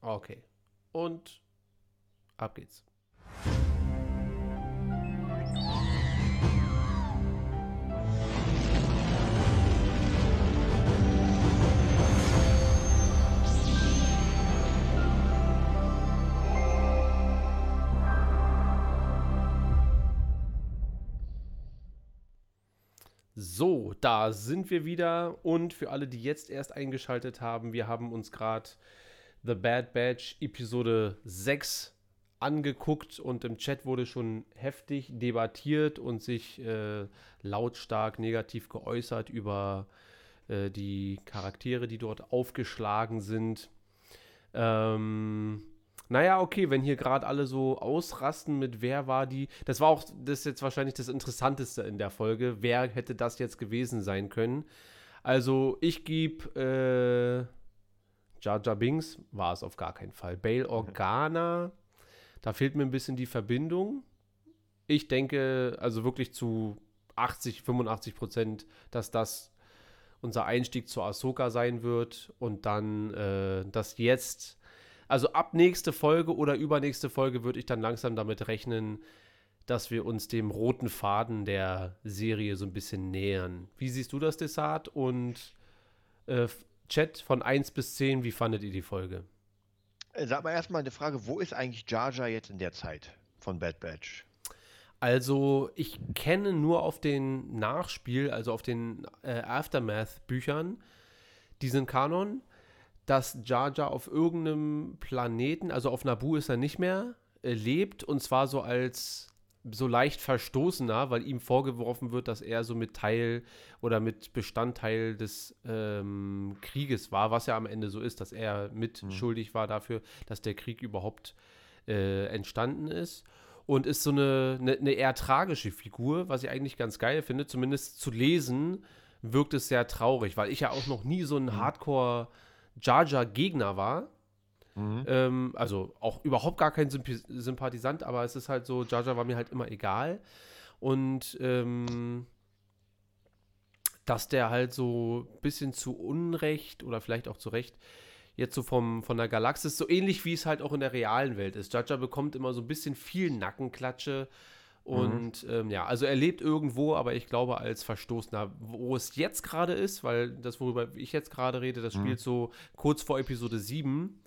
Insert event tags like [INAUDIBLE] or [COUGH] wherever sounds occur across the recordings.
Okay. Und ab geht's. So, da sind wir wieder. Und für alle, die jetzt erst eingeschaltet haben, wir haben uns gerade The Bad Batch Episode 6 angeguckt und im Chat wurde schon heftig debattiert und sich äh, lautstark negativ geäußert über äh, die Charaktere, die dort aufgeschlagen sind. Ähm, naja, okay, wenn hier gerade alle so ausrasten mit wer war die. Das war auch, das jetzt wahrscheinlich das Interessanteste in der Folge. Wer hätte das jetzt gewesen sein können? Also, ich gebe äh, Jar Jar Binks, war es auf gar keinen Fall. Bail. Organa, da fehlt mir ein bisschen die Verbindung. Ich denke, also wirklich zu 80, 85 Prozent, dass das unser Einstieg zu Ahsoka sein wird und dann, äh, dass jetzt also ab nächste Folge oder übernächste Folge würde ich dann langsam damit rechnen, dass wir uns dem roten Faden der Serie so ein bisschen nähern. Wie siehst du das, Desart? Und äh, Chat von 1 bis 10, wie fandet ihr die Folge? Äh, sag mal erstmal eine Frage, wo ist eigentlich Jar Jar jetzt in der Zeit von Bad Batch? Also, ich kenne nur auf den Nachspiel, also auf den äh, Aftermath-Büchern, diesen Kanon dass Jar Jar auf irgendeinem Planeten, also auf Nabu ist er nicht mehr, äh, lebt und zwar so als so leicht verstoßener, weil ihm vorgeworfen wird, dass er so mit Teil oder mit Bestandteil des ähm, Krieges war, was ja am Ende so ist, dass er mitschuldig mhm. war dafür, dass der Krieg überhaupt äh, entstanden ist. Und ist so eine, eine, eine, eher tragische Figur, was ich eigentlich ganz geil finde. Zumindest zu lesen wirkt es sehr traurig, weil ich ja auch noch nie so ein mhm. Hardcore- Jar Jar Gegner war. Mhm. Ähm, also auch überhaupt gar kein Symp Sympathisant, aber es ist halt so, Jar Jar war mir halt immer egal. Und ähm, dass der halt so ein bisschen zu Unrecht oder vielleicht auch zu Recht jetzt so vom, von der Galaxis, so ähnlich wie es halt auch in der realen Welt ist. Jar bekommt immer so ein bisschen viel Nackenklatsche Mhm. Und mhm. ähm, ja, also er lebt irgendwo, aber ich glaube als Verstoßener, wo es jetzt gerade ist, weil das, worüber ich jetzt gerade rede, das mhm. spielt so kurz vor Episode 7.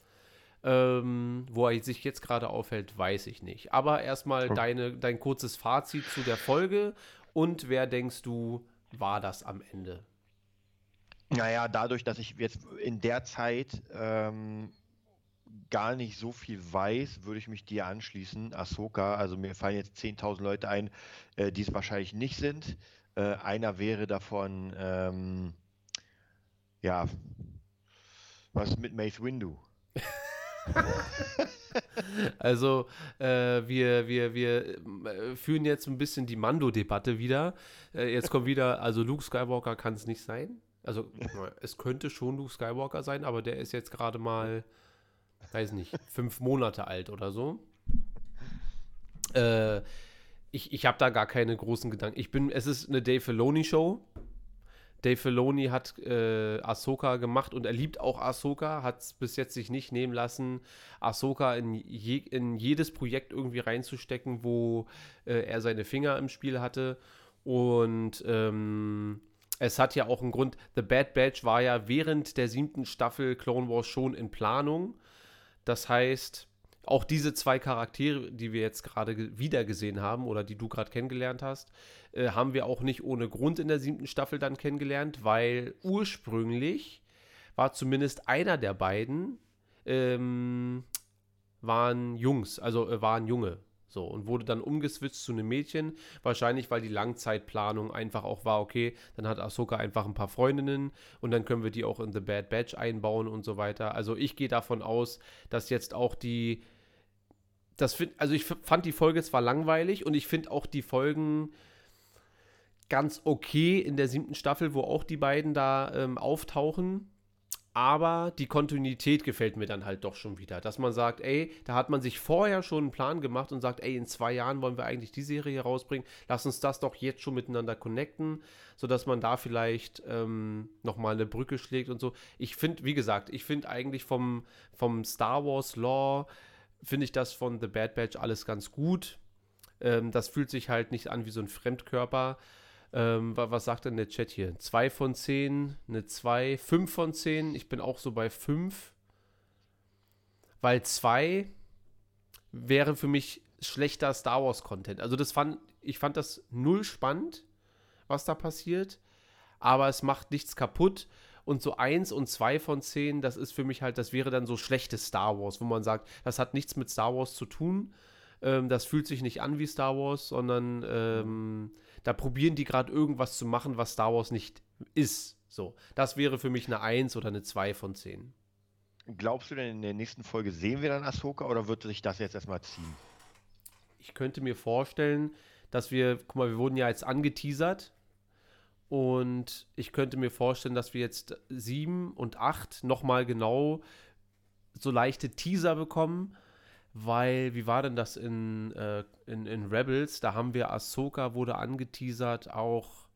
Ähm, wo er sich jetzt gerade aufhält, weiß ich nicht. Aber erstmal mhm. deine, dein kurzes Fazit zu der Folge und wer denkst du, war das am Ende? Naja, dadurch, dass ich jetzt in der Zeit ähm, gar nicht so viel weiß, würde ich mich dir anschließen, Ahsoka. Also mir fallen jetzt 10.000 Leute ein, äh, die es wahrscheinlich nicht sind. Äh, einer wäre davon, ähm, ja, was mit Mace Windu? [LAUGHS] [LAUGHS] also äh, wir, wir, wir äh, führen jetzt ein bisschen die Mando-Debatte wieder. Äh, jetzt kommt wieder, also Luke Skywalker kann es nicht sein. Also es könnte schon Luke Skywalker sein, aber der ist jetzt gerade mal weiß nicht, fünf Monate alt oder so. Äh, ich ich habe da gar keine großen Gedanken. Ich bin, es ist eine Dave Filoni Show. Dave Filoni hat äh, Ahsoka gemacht und er liebt auch Ahsoka, hat es bis jetzt sich nicht nehmen lassen, Ahsoka in, je, in jedes Projekt irgendwie reinzustecken, wo äh, er seine Finger im Spiel hatte. Und ähm, es hat ja auch einen Grund, The Bad Batch war ja während der siebten Staffel Clone Wars schon in Planung. Das heißt, auch diese zwei Charaktere, die wir jetzt gerade wieder gesehen haben oder die du gerade kennengelernt hast, äh, haben wir auch nicht ohne Grund in der siebten Staffel dann kennengelernt, weil ursprünglich war zumindest einer der beiden ähm, waren Jungs, also äh, waren Junge. So, und wurde dann umgeswitcht zu einem Mädchen. Wahrscheinlich, weil die Langzeitplanung einfach auch war, okay, dann hat Ahsoka einfach ein paar Freundinnen und dann können wir die auch in The Bad Batch einbauen und so weiter. Also ich gehe davon aus, dass jetzt auch die. Das find, also ich fand die Folge zwar langweilig und ich finde auch die Folgen ganz okay in der siebten Staffel, wo auch die beiden da ähm, auftauchen. aber die Kontinuität gefällt mir dann halt doch schon wieder. Dass man sagt, ey, da hat man sich vorher schon einen Plan gemacht und sagt, ey, in zwei Jahren wollen wir eigentlich die Serie rausbringen. Lass uns das doch jetzt schon miteinander connecten, sodass man da vielleicht ähm, nochmal eine Brücke schlägt und so. Ich finde, wie gesagt, ich finde eigentlich vom, vom Star Wars Law, finde ich das von The Bad Batch alles ganz gut. Ähm, das fühlt sich halt nicht an wie so ein Fremdkörper. Ähm, was sagt denn der Chat hier? 2 von 10, eine 2, 5 von 10. Ich bin auch so bei 5. Weil 2 wäre für mich schlechter Star Wars Content. Also das fand, ich fand das null spannend, was da passiert. Aber es macht nichts kaputt. Und so 1 und 2 von 10, das ist für mich halt, das wäre dann so schlechtes Star Wars, wo man sagt, das hat nichts mit Star Wars zu tun. Ähm, das fühlt sich nicht an wie Star Wars, sondern ähm, da probieren die gerade irgendwas zu machen, was Star Wars nicht ist. So, das wäre für mich eine 1 oder eine 2 von 10. Glaubst du denn, in der nächsten Folge sehen wir dann Ahsoka oder wird sich das jetzt erstmal ziehen? Ich könnte mir vorstellen, dass wir, guck mal, wir wurden ja jetzt angeteasert und ich könnte mir vorstellen, dass wir jetzt 7 und 8 nochmal genau so leichte Teaser bekommen weil, wie war denn das in, äh, in, in Rebels? Da haben wir Ahsoka wurde angeteasert, auch,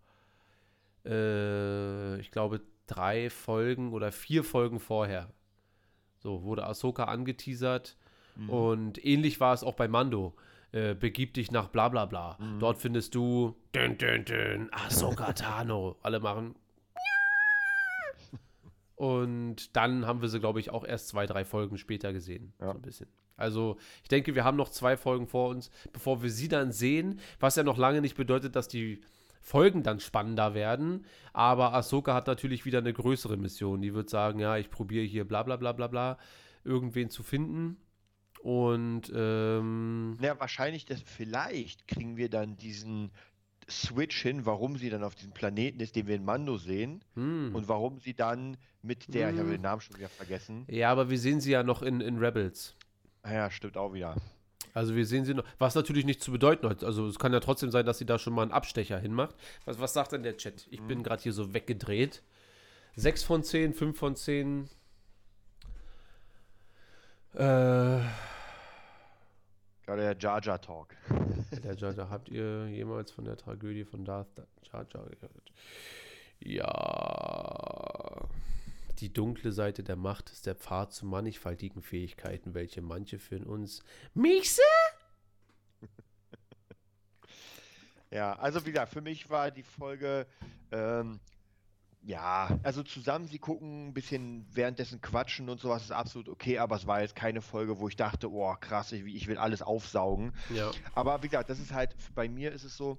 äh, ich glaube, drei Folgen oder vier Folgen vorher. So, wurde Ahsoka angeteasert. Mhm. Und ähnlich war es auch bei Mando. Äh, begib dich nach bla bla bla. Mhm. Dort findest du dün, dün, dün, Ahsoka Tano. Alle machen. Und dann haben wir sie, glaube ich, auch erst zwei, drei Folgen später gesehen. Ja. So ein bisschen. Also ich denke, wir haben noch zwei Folgen vor uns, bevor wir sie dann sehen, was ja noch lange nicht bedeutet, dass die Folgen dann spannender werden. Aber Ahsoka hat natürlich wieder eine größere Mission. Die wird sagen, ja, ich probiere hier bla bla bla bla bla, irgendwen zu finden. Und ähm, ja, wahrscheinlich, das, vielleicht kriegen wir dann diesen Switch hin, warum sie dann auf diesem Planeten ist, den wir in Mando sehen. Hm. Und warum sie dann mit der, hm. ich habe den Namen schon wieder vergessen. Ja, aber wir sehen sie ja noch in, in Rebels. Ah ja, stimmt auch wieder. Also wir sehen sie noch, was natürlich nicht zu bedeuten hat. Also es kann ja trotzdem sein, dass sie da schon mal einen Abstecher hinmacht. Was, was sagt denn der Chat? Ich mhm. bin gerade hier so weggedreht. 6 von 10, 5 von 10. Äh, Gerade der Jar Jar Talk. [LAUGHS] Der Jar Jar, habt ihr jemals von der Tragödie von Darth Jar Jar gehört? Ja. Die dunkle Seite der Macht ist der Pfad zu mannigfaltigen Fähigkeiten, welche manche für uns Michse? [LAUGHS] ja, also wieder, für mich war die Folge, ähm, ja, also zusammen sie gucken, ein bisschen währenddessen quatschen und sowas ist absolut okay, aber es war jetzt keine Folge, wo ich dachte, oh krass, ich, ich will alles aufsaugen. Ja. Aber wie gesagt, das ist halt, bei mir ist es so,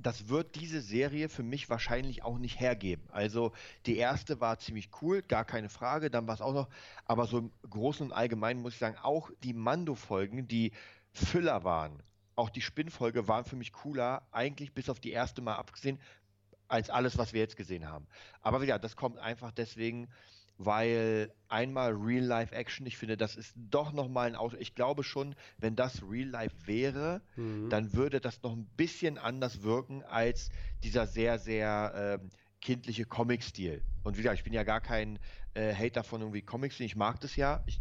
das wird diese Serie für mich wahrscheinlich auch nicht hergeben. Also die erste war ziemlich cool, gar keine Frage, dann war es auch noch, aber so im Großen und Allgemeinen muss ich sagen, auch die Mando-Folgen, die Füller waren, auch die Spinnfolge waren für mich cooler, eigentlich bis auf die erste Mal abgesehen, als alles, was wir jetzt gesehen haben. Aber ja, das kommt einfach deswegen, weil einmal Real-Life-Action, ich finde, das ist doch nochmal ein Aus. Ich glaube schon, wenn das Real-Life wäre, mhm. dann würde das noch ein bisschen anders wirken als dieser sehr, sehr äh, kindliche Comic-Stil. Und wie gesagt, ich bin ja gar kein äh, Hater von irgendwie Comics, ich mag das ja. Ich,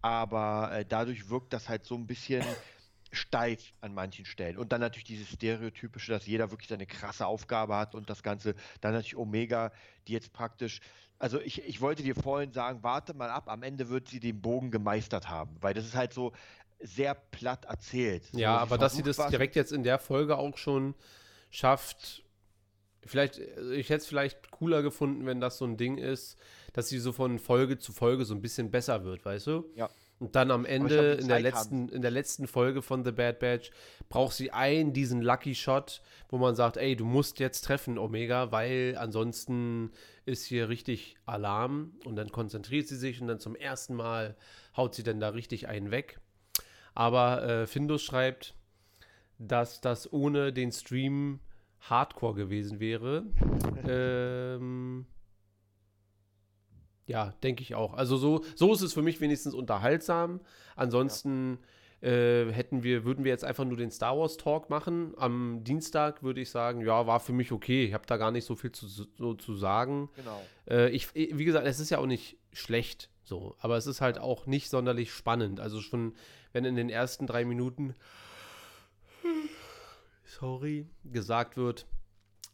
aber äh, dadurch wirkt das halt so ein bisschen [COUGHS] steif an manchen Stellen. Und dann natürlich dieses Stereotypische, dass jeder wirklich seine krasse Aufgabe hat und das Ganze. Dann natürlich Omega, die jetzt praktisch also ich, ich wollte dir vorhin sagen, warte mal ab, am Ende wird sie den Bogen gemeistert haben, weil das ist halt so sehr platt erzählt. Ja, so, aber dass sie das direkt jetzt in der Folge auch schon schafft, vielleicht, ich hätte es vielleicht cooler gefunden, wenn das so ein Ding ist, dass sie so von Folge zu Folge so ein bisschen besser wird, weißt du? Ja. Und dann am Ende, in der, letzten, in der letzten Folge von The Bad Batch, braucht sie einen, diesen Lucky Shot, wo man sagt, ey, du musst jetzt treffen, Omega, weil ansonsten ist hier richtig Alarm. Und dann konzentriert sie sich und dann zum ersten Mal haut sie dann da richtig einen weg. Aber äh, Findus schreibt, dass das ohne den Stream Hardcore gewesen wäre. [LAUGHS] ähm, ja, denke ich auch. Also so, so ist es für mich wenigstens unterhaltsam. Ansonsten Äh, hätten wir, würden wir jetzt einfach nur den Star Wars Talk machen. Am Dienstag würde ich sagen, ja, war für mich okay. Ich habe da gar nicht so viel zu, so, zu sagen. Genau. Äh, ich, wie gesagt, es ist ja auch nicht schlecht so, aber es ist halt auch nicht sonderlich spannend. Also schon, wenn in den ersten drei Minuten sorry, gesagt wird,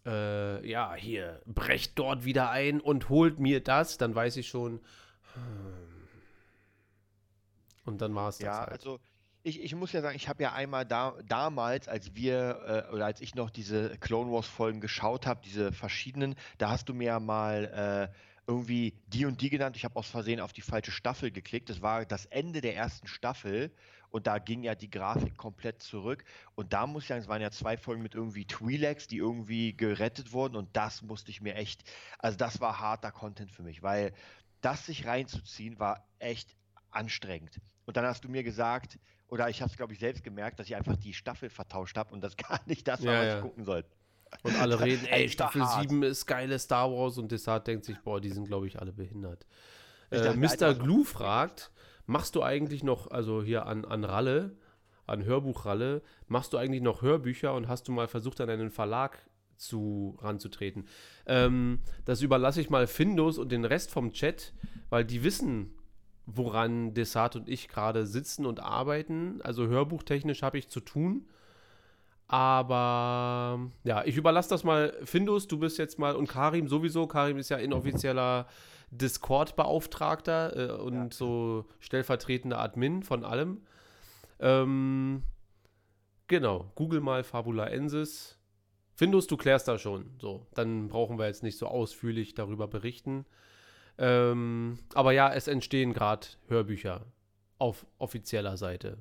äh, ja, hier, brecht dort wieder ein und holt mir das, dann weiß ich schon. Hm. Und dann war es das Ja, halt. also ich, ich muss ja sagen, ich habe ja einmal da, damals, als wir äh, oder als ich noch diese Clone Wars Folgen geschaut habe, diese verschiedenen, da hast du mir ja mal äh, irgendwie die und die genannt. Ich habe aus Versehen auf die falsche Staffel geklickt. Das war das Ende der ersten Staffel und da ging ja die Grafik komplett zurück. Und da muss ich sagen, es waren ja zwei Folgen mit irgendwie Twi'leks, die irgendwie gerettet wurden und das musste ich mir echt, also das war harter Content für mich, weil das sich reinzuziehen war echt anstrengend. Und dann hast du mir gesagt, oder ich habe es glaube ich selbst gemerkt, dass ich einfach die Staffel vertauscht habe und das [LAUGHS] gar nicht das war, Ja, was ja. ich gucken sollte. Und alle reden, ey, Staffel hart. 7 ist geile Star Wars und Desart denkt sich, boah, die sind, glaube ich, alle behindert. Äh, dachte, Mr. Glue fragt, machst du eigentlich noch, also hier an, an Ralle, an Hörbuchralle, machst du eigentlich noch Hörbücher und hast du mal versucht, an einen Verlag zu ranzutreten? Ähm, das überlasse ich mal Findus und den Rest vom Chat, weil die wissen, woran Desart und ich gerade sitzen und arbeiten. Also hörbuchtechnisch habe ich zu tun. Aber ja, ich überlasse das mal Findus, du bist jetzt mal und Karim sowieso. Karim ist ja inoffizieller Discord-Beauftragter äh, und Ja. so stellvertretender Admin von allem. Ähm, genau, google mal Fabulaensis. Findus, du klärst da schon. So, dann brauchen wir jetzt nicht so ausführlich darüber berichten. Ähm, aber ja, es entstehen gerade Hörbücher auf offizieller Seite.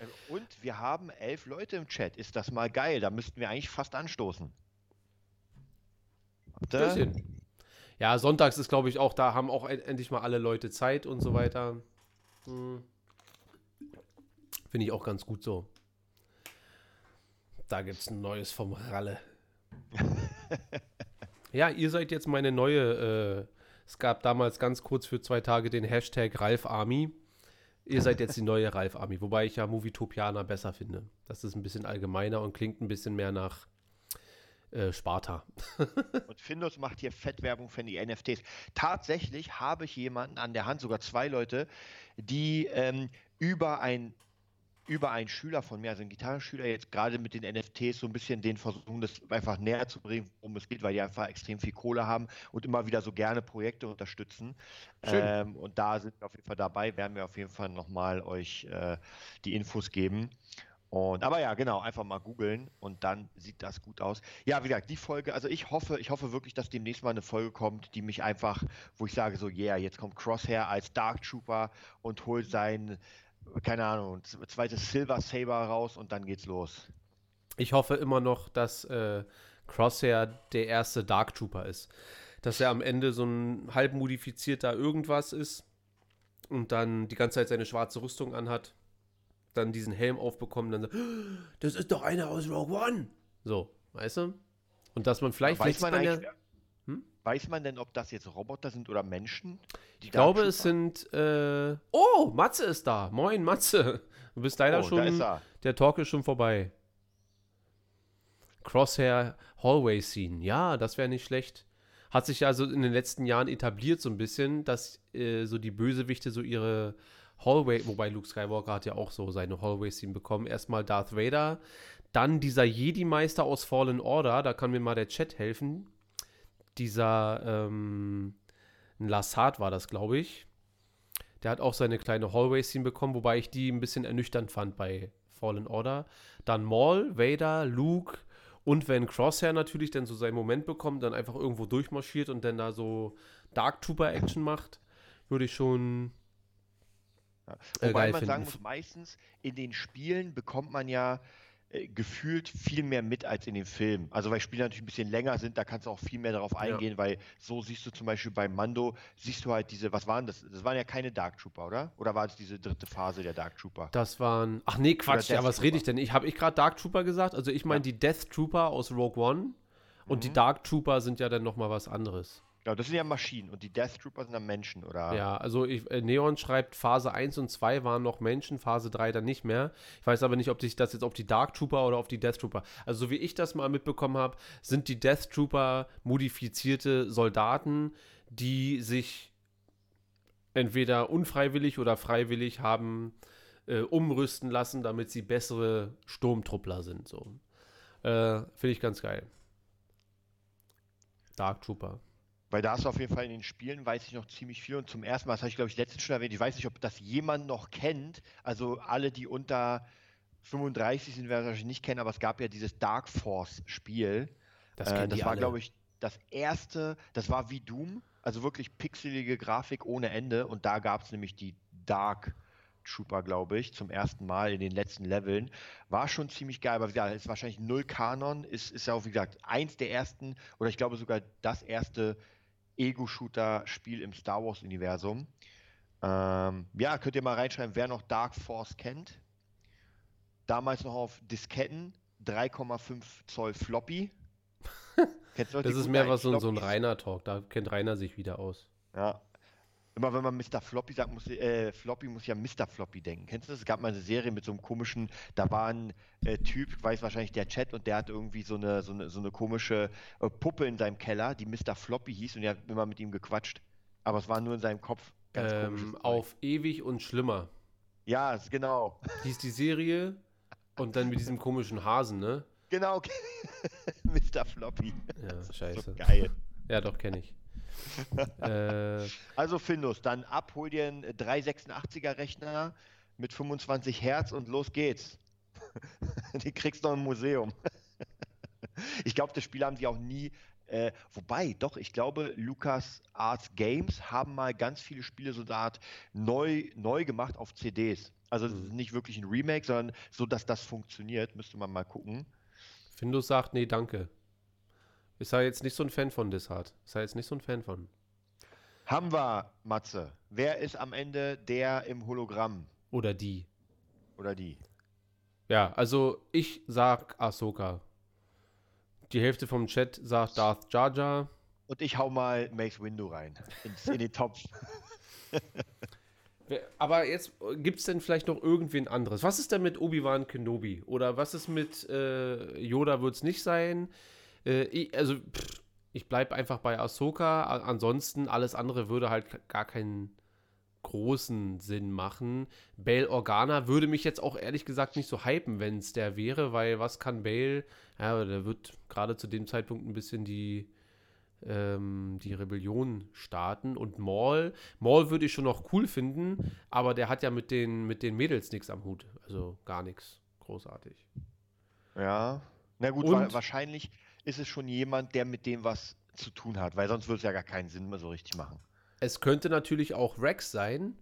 Äh, Und wir haben elf Leute im Chat. Ist das mal geil? Da müssten wir eigentlich fast anstoßen. Bisschen. Ja, sonntags ist, glaube ich, auch, da haben auch en- endlich mal alle Leute Zeit und so weiter. Hm. Finde ich auch ganz gut so. Da gibt es ein neues vom Ralle. [LAUGHS] ja, ihr seid jetzt meine neue. Äh, es gab damals ganz kurz für zwei Tage den Hashtag Ralf Army. Ihr seid jetzt die neue Ralf Army, wobei ich ja Movietopianer besser finde. Das ist ein bisschen allgemeiner und klingt ein bisschen mehr nach äh, Sparta. [LAUGHS] Und Findus macht hier Fettwerbung für die NFTs. Tatsächlich habe ich jemanden an der Hand, sogar zwei Leute, die ähm, über ein über einen Schüler von mir, also einen Gitarrenschüler, jetzt gerade mit den NFTs so ein bisschen den versuchen, das einfach näher zu bringen, worum es geht, weil die einfach extrem viel Kohle haben und immer wieder so gerne Projekte unterstützen. Ähm, und da sind wir auf jeden Fall dabei, werden wir auf jeden Fall nochmal euch äh, die Infos geben. Und, aber ja, genau, einfach mal googeln und dann sieht das gut aus. Ja, wie gesagt, die Folge, also ich hoffe, ich hoffe wirklich, dass demnächst mal eine Folge kommt, die mich einfach, wo ich sage so, yeah, jetzt kommt Crosshair als Dark Trooper und holt sein, keine Ahnung, zweites Silver Saber raus und dann geht's los. Ich hoffe immer noch, dass äh, Crosshair der erste Dark Trooper ist. Dass er am Ende so ein halb modifizierter irgendwas ist und dann die ganze Zeit seine schwarze Rüstung anhat, dann diesen Helm aufbekommt und dann so, das ist doch einer aus Rogue One. So, weißt du? Und dass man vielleicht, weiß vielleicht man eigentlich, ja, Hm? weiß man denn, ob das jetzt Roboter sind oder Menschen? die ich glaube, es sind, äh, oh, Matze ist da. Moin, Matze. Du bist leider oh, schon, er. der Talk ist schon vorbei. Crosshair Hallway Scene. Ja, das wäre nicht schlecht. Hat sich also in den letzten Jahren etabliert so ein bisschen, dass äh, so die Bösewichte so ihre Hallway, wobei Luke Skywalker hat ja auch so seine Hallway Scene bekommen. Erstmal Darth Vader, dann dieser Jedi-Meister aus Fallen Order, da kann mir mal der Chat helfen. Dieser, ähm, ein Lassard war das, glaube ich. Der hat auch seine kleine Hallway-Scene bekommen, wobei ich die ein bisschen ernüchternd fand bei Fallen Order. Dann Maul, Vader, Luke und wenn Crosshair natürlich dann so seinen Moment bekommt, dann einfach irgendwo durchmarschiert und dann da so Dark Trooper-Action macht, würde ich schon Ja. äh, Wobei geil man sagen finden. muss, meistens in den Spielen bekommt man ja äh, gefühlt viel mehr mit als in den Filmen. Also weil Spiele natürlich ein bisschen länger sind, da kannst du auch viel mehr darauf eingehen, weil so siehst du zum Beispiel bei Mando, siehst du halt diese, was waren das? Das waren ja keine Dark Trooper, oder? Oder war es diese dritte Phase der Dark Trooper? Das waren. Ach nee, Quatsch, ja, was rede ich denn? Ich habe ich gerade Dark Trooper gesagt? Also ich meine Ja. die Death Trooper aus Rogue One und die Mhm. Dark Trooper sind ja dann noch mal was anderes. Genau, das sind ja Maschinen und die Death Trooper sind dann Menschen, oder? Ja, also ich, äh, Neon schreibt, Phase 1 und 2 waren noch Menschen, Phase 3 dann nicht mehr. Ich weiß aber nicht, ob sich das jetzt auf die Dark Trooper oder auf die Death Trooper. Also so wie ich das mal mitbekommen habe, sind die Death Trooper modifizierte Soldaten, die sich entweder unfreiwillig oder freiwillig haben äh, umrüsten lassen, damit sie bessere Sturmtruppler sind. So. Äh, Finde ich ganz geil. Dark Trooper. Weil da hast du auf jeden Fall in den Spielen, weiß ich noch ziemlich viel. Und zum ersten Mal, das habe ich glaube ich letztens schon erwähnt, ich weiß nicht, ob das jemand noch kennt. Also alle, die unter 35 sind, werden wahrscheinlich nicht kennen, aber es gab ja dieses Dark Force-Spiel. Das, Äh, das war, glaube ich, das erste, das war wie Doom, also wirklich pixelige Grafik ohne Ende. Und da gab es nämlich die Dark Trooper, glaube ich, zum ersten Mal in den letzten Leveln. War schon ziemlich geil, aber wie gesagt, ist wahrscheinlich null Kanon, ist, ist ja auch, wie gesagt, eins der ersten, oder ich glaube sogar das erste Ego-Shooter-Spiel im Star Wars-Universum. Ähm, ja, könnt ihr mal reinschreiben, wer noch Dark Force kennt. Damals noch auf Disketten, 3,5 Zoll Floppy. [LAUGHS] Das ist mehr was so, ein- so ein Floppies? Rainer-Talk. Da kennt Rainer sich wieder aus. Ja. Immer wenn man Mr. Floppy sagt, muss, äh, Floppy muss ja Mr. Floppy denken. Kennst du das? Es gab mal eine Serie mit so einem komischen, da war ein äh, Typ, weiß wahrscheinlich der Chat, und der hat irgendwie so eine, so eine, so eine komische äh, Puppe in seinem Keller, die Mr. Floppy hieß, und der hat immer mit ihm gequatscht. Aber es war nur in seinem Kopf. Ganz Ähm, auf ewig und schlimmer Ja, genau. [LAUGHS] hieß die Serie und dann mit diesem komischen Hasen, ne? Genau. [LAUGHS] Mr. Floppy. Ja, So scheiße. geil. Ja, doch, kenne ich. [LAUGHS] äh, Also Findus, dann ab, hol dir einen 386er Rechner mit 25 Hertz und los geht's. [LAUGHS] Die kriegst du noch im Museum. [LAUGHS] Ich glaube, das Spiel haben sie auch nie. Äh, wobei, doch, ich glaube, Lucas Arts Games haben mal ganz viele Spiele so eine Art neu, neu gemacht auf CDs. Also es ist nicht wirklich ein Remake, sondern so, dass das funktioniert. Müsste man mal gucken. Findus sagt, nee, danke. Ist er jetzt nicht so ein Fan von Dishard. Ist er jetzt nicht so ein Fan von. Haben wir, Matze. Wer ist am Ende der im Hologramm? Oder die. Oder die? Ja, also ich sag Ahsoka. Die Hälfte vom Chat sagt Darth Jar Jar. Und ich hau mal Mace Windu rein. Ins, in den Topf. Aber jetzt gibt es denn vielleicht noch irgendwen anderes? Was ist denn mit Obi-Wan Kenobi? Oder was ist mit äh, Yoda wird es nicht sein? Äh, ich, also, pff, ich bleibe einfach bei Ahsoka. Ansonsten, alles andere würde halt gar keinen großen Sinn machen. Bail Organa würde mich jetzt auch ehrlich gesagt nicht so hypen, wenn es der wäre, weil was kann Bail? Ja, der wird gerade zu dem Zeitpunkt ein bisschen die, ähm, die Rebellion starten. Und Maul, Maul würde ich schon noch cool finden, aber der hat ja mit den, mit den Mädels nichts am Hut. Also gar nichts großartig. Ja. Na gut, Und- wa wahrscheinlich ist es schon jemand, der mit dem was zu tun hat, weil sonst würde es ja gar keinen Sinn mehr so richtig machen. Es könnte natürlich auch Rex sein,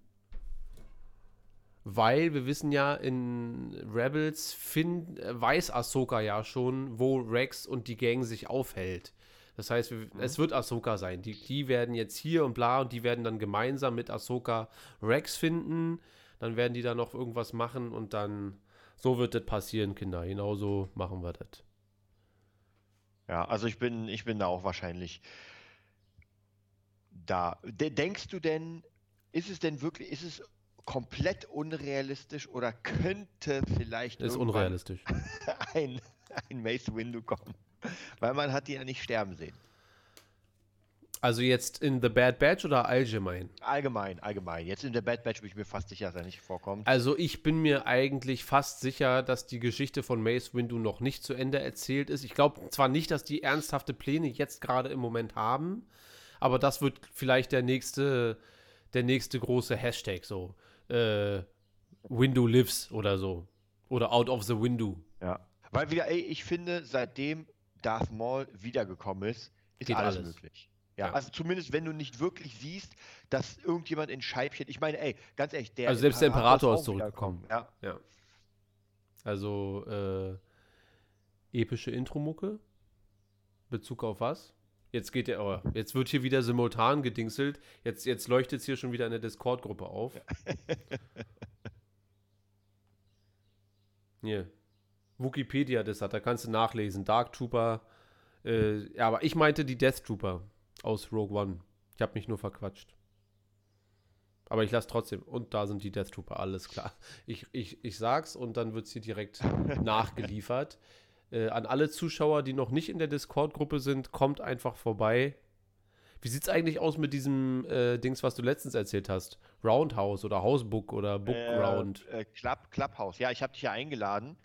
weil wir wissen ja, in Rebels find, weiß Ahsoka ja schon, wo Rex und die Gang sich aufhält. Das heißt, wir, es wird Ahsoka sein. Die, die werden jetzt hier und bla und die werden dann gemeinsam mit Ahsoka Rex finden. Dann werden die da noch irgendwas machen und dann, so wird das passieren, Kinder. Genauso machen wir das. Ja, also ich bin, ich bin da auch wahrscheinlich da. De denkst du denn, ist es denn wirklich, ist es komplett unrealistisch oder könnte vielleicht Ist unrealistisch. [LAUGHS] ein, ein Mace Windu kommen? Weil man hat die ja nicht sterben sehen. Also jetzt in The Bad Batch oder allgemein? Allgemein, allgemein. Jetzt in der Bad Batch bin ich mir fast sicher, dass er nicht vorkommt. Also ich bin mir eigentlich fast sicher, dass die Geschichte von Mace Windu noch nicht zu Ende erzählt ist. Ich glaube zwar nicht, dass die ernsthafte Pläne jetzt gerade im Moment haben, aber das wird vielleicht der nächste, der nächste große Hashtag so. Äh, Windu lives oder so. Oder out of the window. Ja. Weil wieder, ey, ich finde, seitdem Darth Maul wiedergekommen ist, ist Geht alles, alles. möglich. Ja, Ja. also zumindest wenn du nicht wirklich siehst, dass irgendjemand in Scheibchen, ich meine, ey, ganz ehrlich, der Also selbst der Imperator ist zurückgekommen. Ja. Ja. Also äh, epische Intro-Mucke. Bezug auf was? Jetzt geht der, oh, jetzt wird hier wieder simultan gedingselt. Jetzt, jetzt leuchtet es hier schon wieder in der Discord-Gruppe auf. [LAUGHS] Hier. Wikipedia, das hat, da kannst du nachlesen. Dark Trooper. Äh, ja, aber ich meinte die Death Trooper. Aus Rogue One. Ich habe mich nur verquatscht. Aber ich lasse trotzdem. Und da sind die Death Trooper, alles klar. Ich, ich, ich sag's und dann wird sie direkt [LAUGHS] nachgeliefert. Äh, an alle Zuschauer, die noch nicht in der Discord-Gruppe sind, kommt einfach vorbei. Wie sieht's eigentlich aus mit diesem äh, Dings, was du letztens erzählt hast? Roundhouse oder Housebook oder Bookground? Äh, äh, Club, Clubhouse. Ja, ich habe dich ja eingeladen.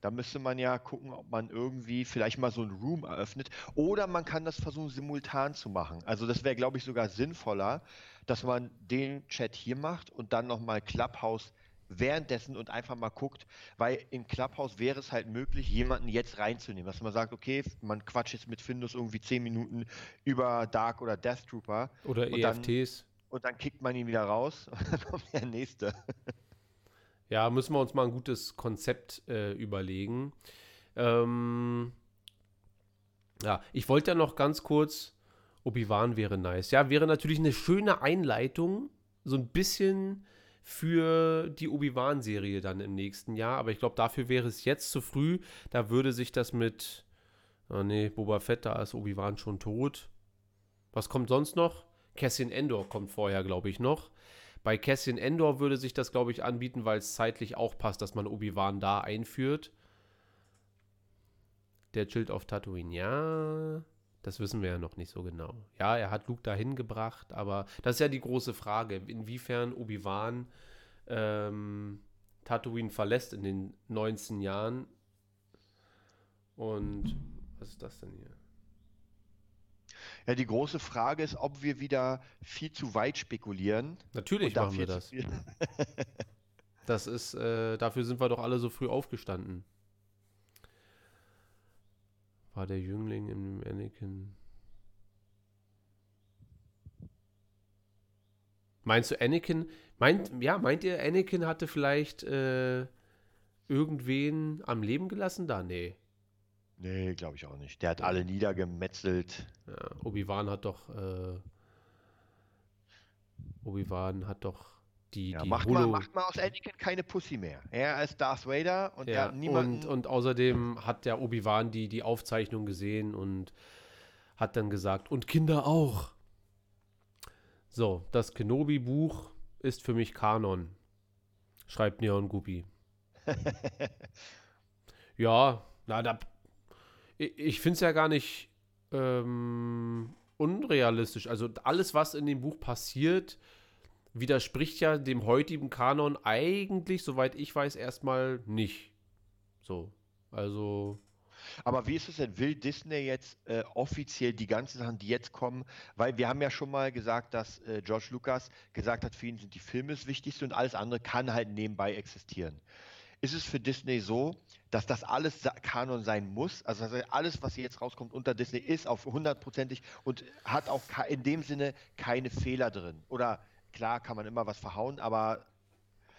Da müsste man ja gucken, ob man irgendwie vielleicht mal so ein Room eröffnet. Oder man kann das versuchen, simultan zu machen. Also das wäre, glaube ich, sogar sinnvoller, dass man den Chat hier macht und dann nochmal Clubhouse währenddessen und einfach mal guckt, weil in Clubhouse wäre es halt möglich, jemanden jetzt reinzunehmen, dass man sagt, okay, man quatscht jetzt mit Findus irgendwie 10 Minuten über Dark oder Death Trooper. Oder und EFTs. Dann, und dann kickt man ihn wieder raus [LAUGHS] und dann kommt der nächste. Ja, müssen wir uns mal ein gutes Konzept äh, überlegen. Ähm, ja, ich wollte ja noch ganz kurz, Obi-Wan wäre nice. Ja, wäre natürlich eine schöne Einleitung, so ein bisschen für die Obi-Wan-Serie dann im nächsten Jahr. Aber ich glaube, dafür wäre es jetzt zu früh. Da würde sich das mit, oh nee, Boba Fett, da ist Obi-Wan schon tot. Was kommt sonst noch? Cassian Endor kommt vorher, glaube ich, noch. Bei Cassian Endor würde sich das, glaube ich, anbieten, weil es zeitlich auch passt, dass man Obi-Wan da einführt. Der chillt auf Tatooine, ja. Das wissen wir ja noch nicht so genau. Ja, er hat Luke dahin gebracht, aber das ist ja die große Frage, inwiefern Obi-Wan ähm, Tatooine verlässt in den 19 Jahren. Und was ist das denn hier? Ja, die große Frage ist, ob wir wieder viel zu weit spekulieren. Natürlich machen wir das. [LAUGHS] das ist, äh, dafür sind wir doch alle so früh aufgestanden. War der Jüngling im Anakin. Meinst du Anakin? Meint, ja, meint ihr, Anakin hatte vielleicht äh, irgendwen am Leben gelassen da? Nee. Nee, glaube ich auch nicht. Der hat alle niedergemetzelt. Ja, Obi-Wan hat doch. Äh, Obi-Wan hat doch die. Ja, die macht, mal, macht mal aus Anakin keine Pussy mehr. Er ist Darth Vader und ja, niemand. Und, und außerdem hat der Obi-Wan die, die Aufzeichnung gesehen und hat dann gesagt, und Kinder auch. So, das Kenobi-Buch ist für mich Kanon. Schreibt Neon Guppy. [LAUGHS] ja, na, da ich finde es ja gar nicht ähm, unrealistisch. Also alles, was in dem Buch passiert, widerspricht ja dem heutigen Kanon eigentlich, soweit ich weiß, erstmal nicht. So. Also. Aber wie ist es denn? Will Disney jetzt äh, offiziell die ganzen Sachen, die jetzt kommen? Weil wir haben ja schon mal gesagt, dass äh, George Lucas gesagt hat, für ihn sind die Filme das Wichtigste und alles andere kann halt nebenbei existieren. Ist es für Disney so, dass das alles Kanon sein muss? Also alles, was jetzt rauskommt unter Disney, ist auf hundertprozentig und hat auch in dem Sinne keine Fehler drin. Oder klar kann man immer was verhauen, aber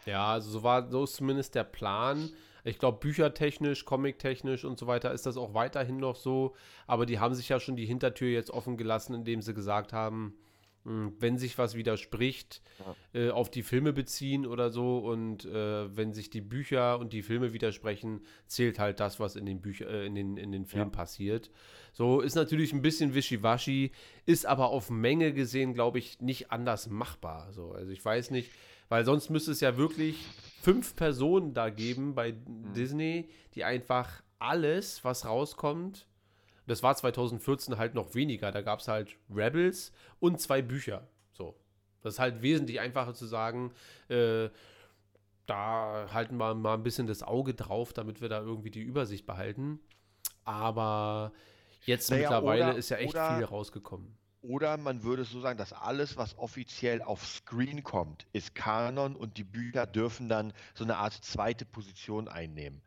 ja, also so war so ist zumindest der Plan. Ich glaube, büchertechnisch, comic-technisch und so weiter ist das auch weiterhin noch so. Aber die haben sich ja schon die Hintertür jetzt offen gelassen, indem sie gesagt haben, wenn sich was widerspricht, ja. äh, auf die Filme beziehen oder so. Und äh, wenn sich die Bücher und die Filme widersprechen, zählt halt das, was in den Büchern, äh, in den, in den Filmen ja. passiert. So ist natürlich ein bisschen wischiwaschi, ist aber auf Menge gesehen, glaube ich, nicht anders machbar. So, also ich weiß nicht, weil sonst müsste es ja wirklich fünf Personen da geben bei mhm. Disney, die einfach alles, was rauskommt, das war 2014 halt noch weniger. Da gab es halt Rebels und zwei Bücher. So. Das ist halt wesentlich einfacher zu sagen, äh, da halten wir mal ein bisschen das Auge drauf, damit wir da irgendwie die Übersicht behalten. Aber jetzt naja, mittlerweile oder, ist ja echt oder, viel rausgekommen. Oder man würde so sagen, dass alles, was offiziell auf Screen kommt, ist Kanon und die Bücher dürfen dann so eine Art zweite Position einnehmen.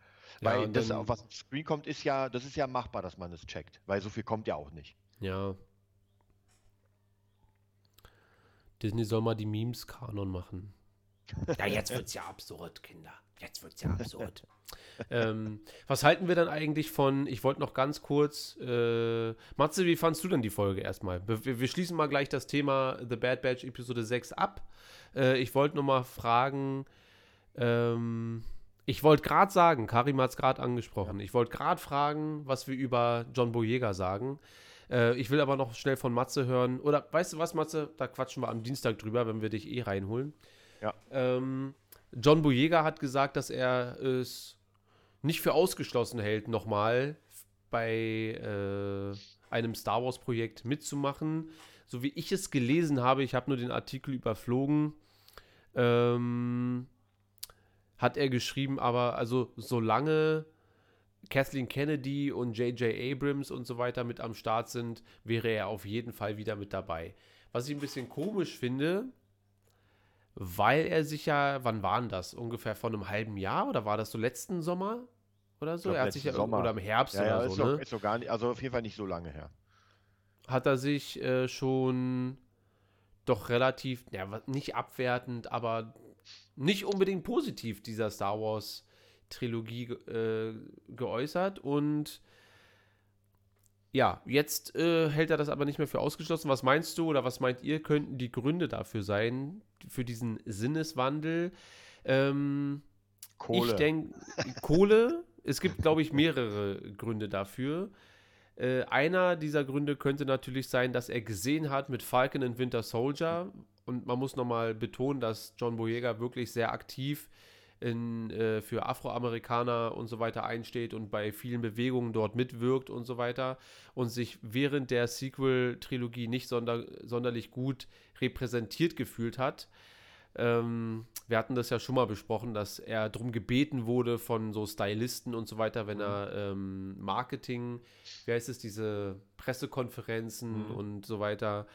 Weil ja, das, was auf Screen kommt, ist ja, das ist ja machbar, dass man es checkt, weil so viel kommt ja auch nicht. Ja. Disney soll mal die Memes-Kanon machen. [LAUGHS] Ja, jetzt wird's ja absurd, Kinder. Jetzt wird's ja absurd. [LAUGHS] ähm, was halten wir dann eigentlich von, ich wollte noch ganz kurz, äh, Matze, wie fandst du denn die Folge erstmal? Wir, wir, schließen mal gleich das Thema The Bad Batch Episode 6 ab. Äh, ich wollte noch mal fragen, ähm, ich wollte gerade sagen, Karim hat es gerade angesprochen, ja. ich wollte gerade fragen, was wir über John Boyega sagen. Äh, ich will aber noch schnell von Matze hören. Oder weißt du was, Matze? Da quatschen wir am Dienstag drüber, wenn wir dich eh reinholen. Ja. Ähm, John Boyega hat gesagt, dass er es nicht für ausgeschlossen hält, nochmal bei äh, einem Star Wars-Projekt mitzumachen. So wie ich es gelesen habe, ich habe nur den Artikel überflogen, ähm, hat er geschrieben, aber also solange Kathleen Kennedy und J.J. Abrams und so weiter mit am Start sind, wäre er auf jeden Fall wieder mit dabei. Was ich ein bisschen komisch finde, weil er sich ja, wann war denn das? Ungefähr vor einem halben Jahr oder war das so letzten Sommer oder so? Glaub, er hat sich ja Sommer. oder im Herbst Ja, oder ja, so, ist, ne? so, ist so gar nicht, also auf jeden Fall nicht so lange her. Hat er sich äh, schon doch relativ, ja, nicht abwertend, aber nicht unbedingt positiv dieser Star Wars Trilogie äh, geäußert und ja, jetzt äh, hält er das aber nicht mehr für ausgeschlossen. Was meinst du oder was meint ihr, könnten die Gründe dafür sein, für diesen Sinneswandel? Ähm, Kohle. ich denke, Kohle, es gibt, glaube ich, mehrere Gründe dafür. Äh, einer dieser Gründe könnte natürlich sein, dass er gesehen hat mit Falcon and Winter Soldier. Und man muss nochmal betonen, dass John Boyega wirklich sehr aktiv in, äh, für Afroamerikaner und so weiter einsteht und bei vielen Bewegungen dort mitwirkt und so weiter und sich während der Sequel-Trilogie nicht sonder sonderlich gut repräsentiert gefühlt hat. Ähm, wir hatten das ja schon mal besprochen, dass er darum gebeten wurde von so Stylisten und so weiter, wenn er ähm, Marketing, wie heißt es, diese Pressekonferenzen Mhm. und so weiter,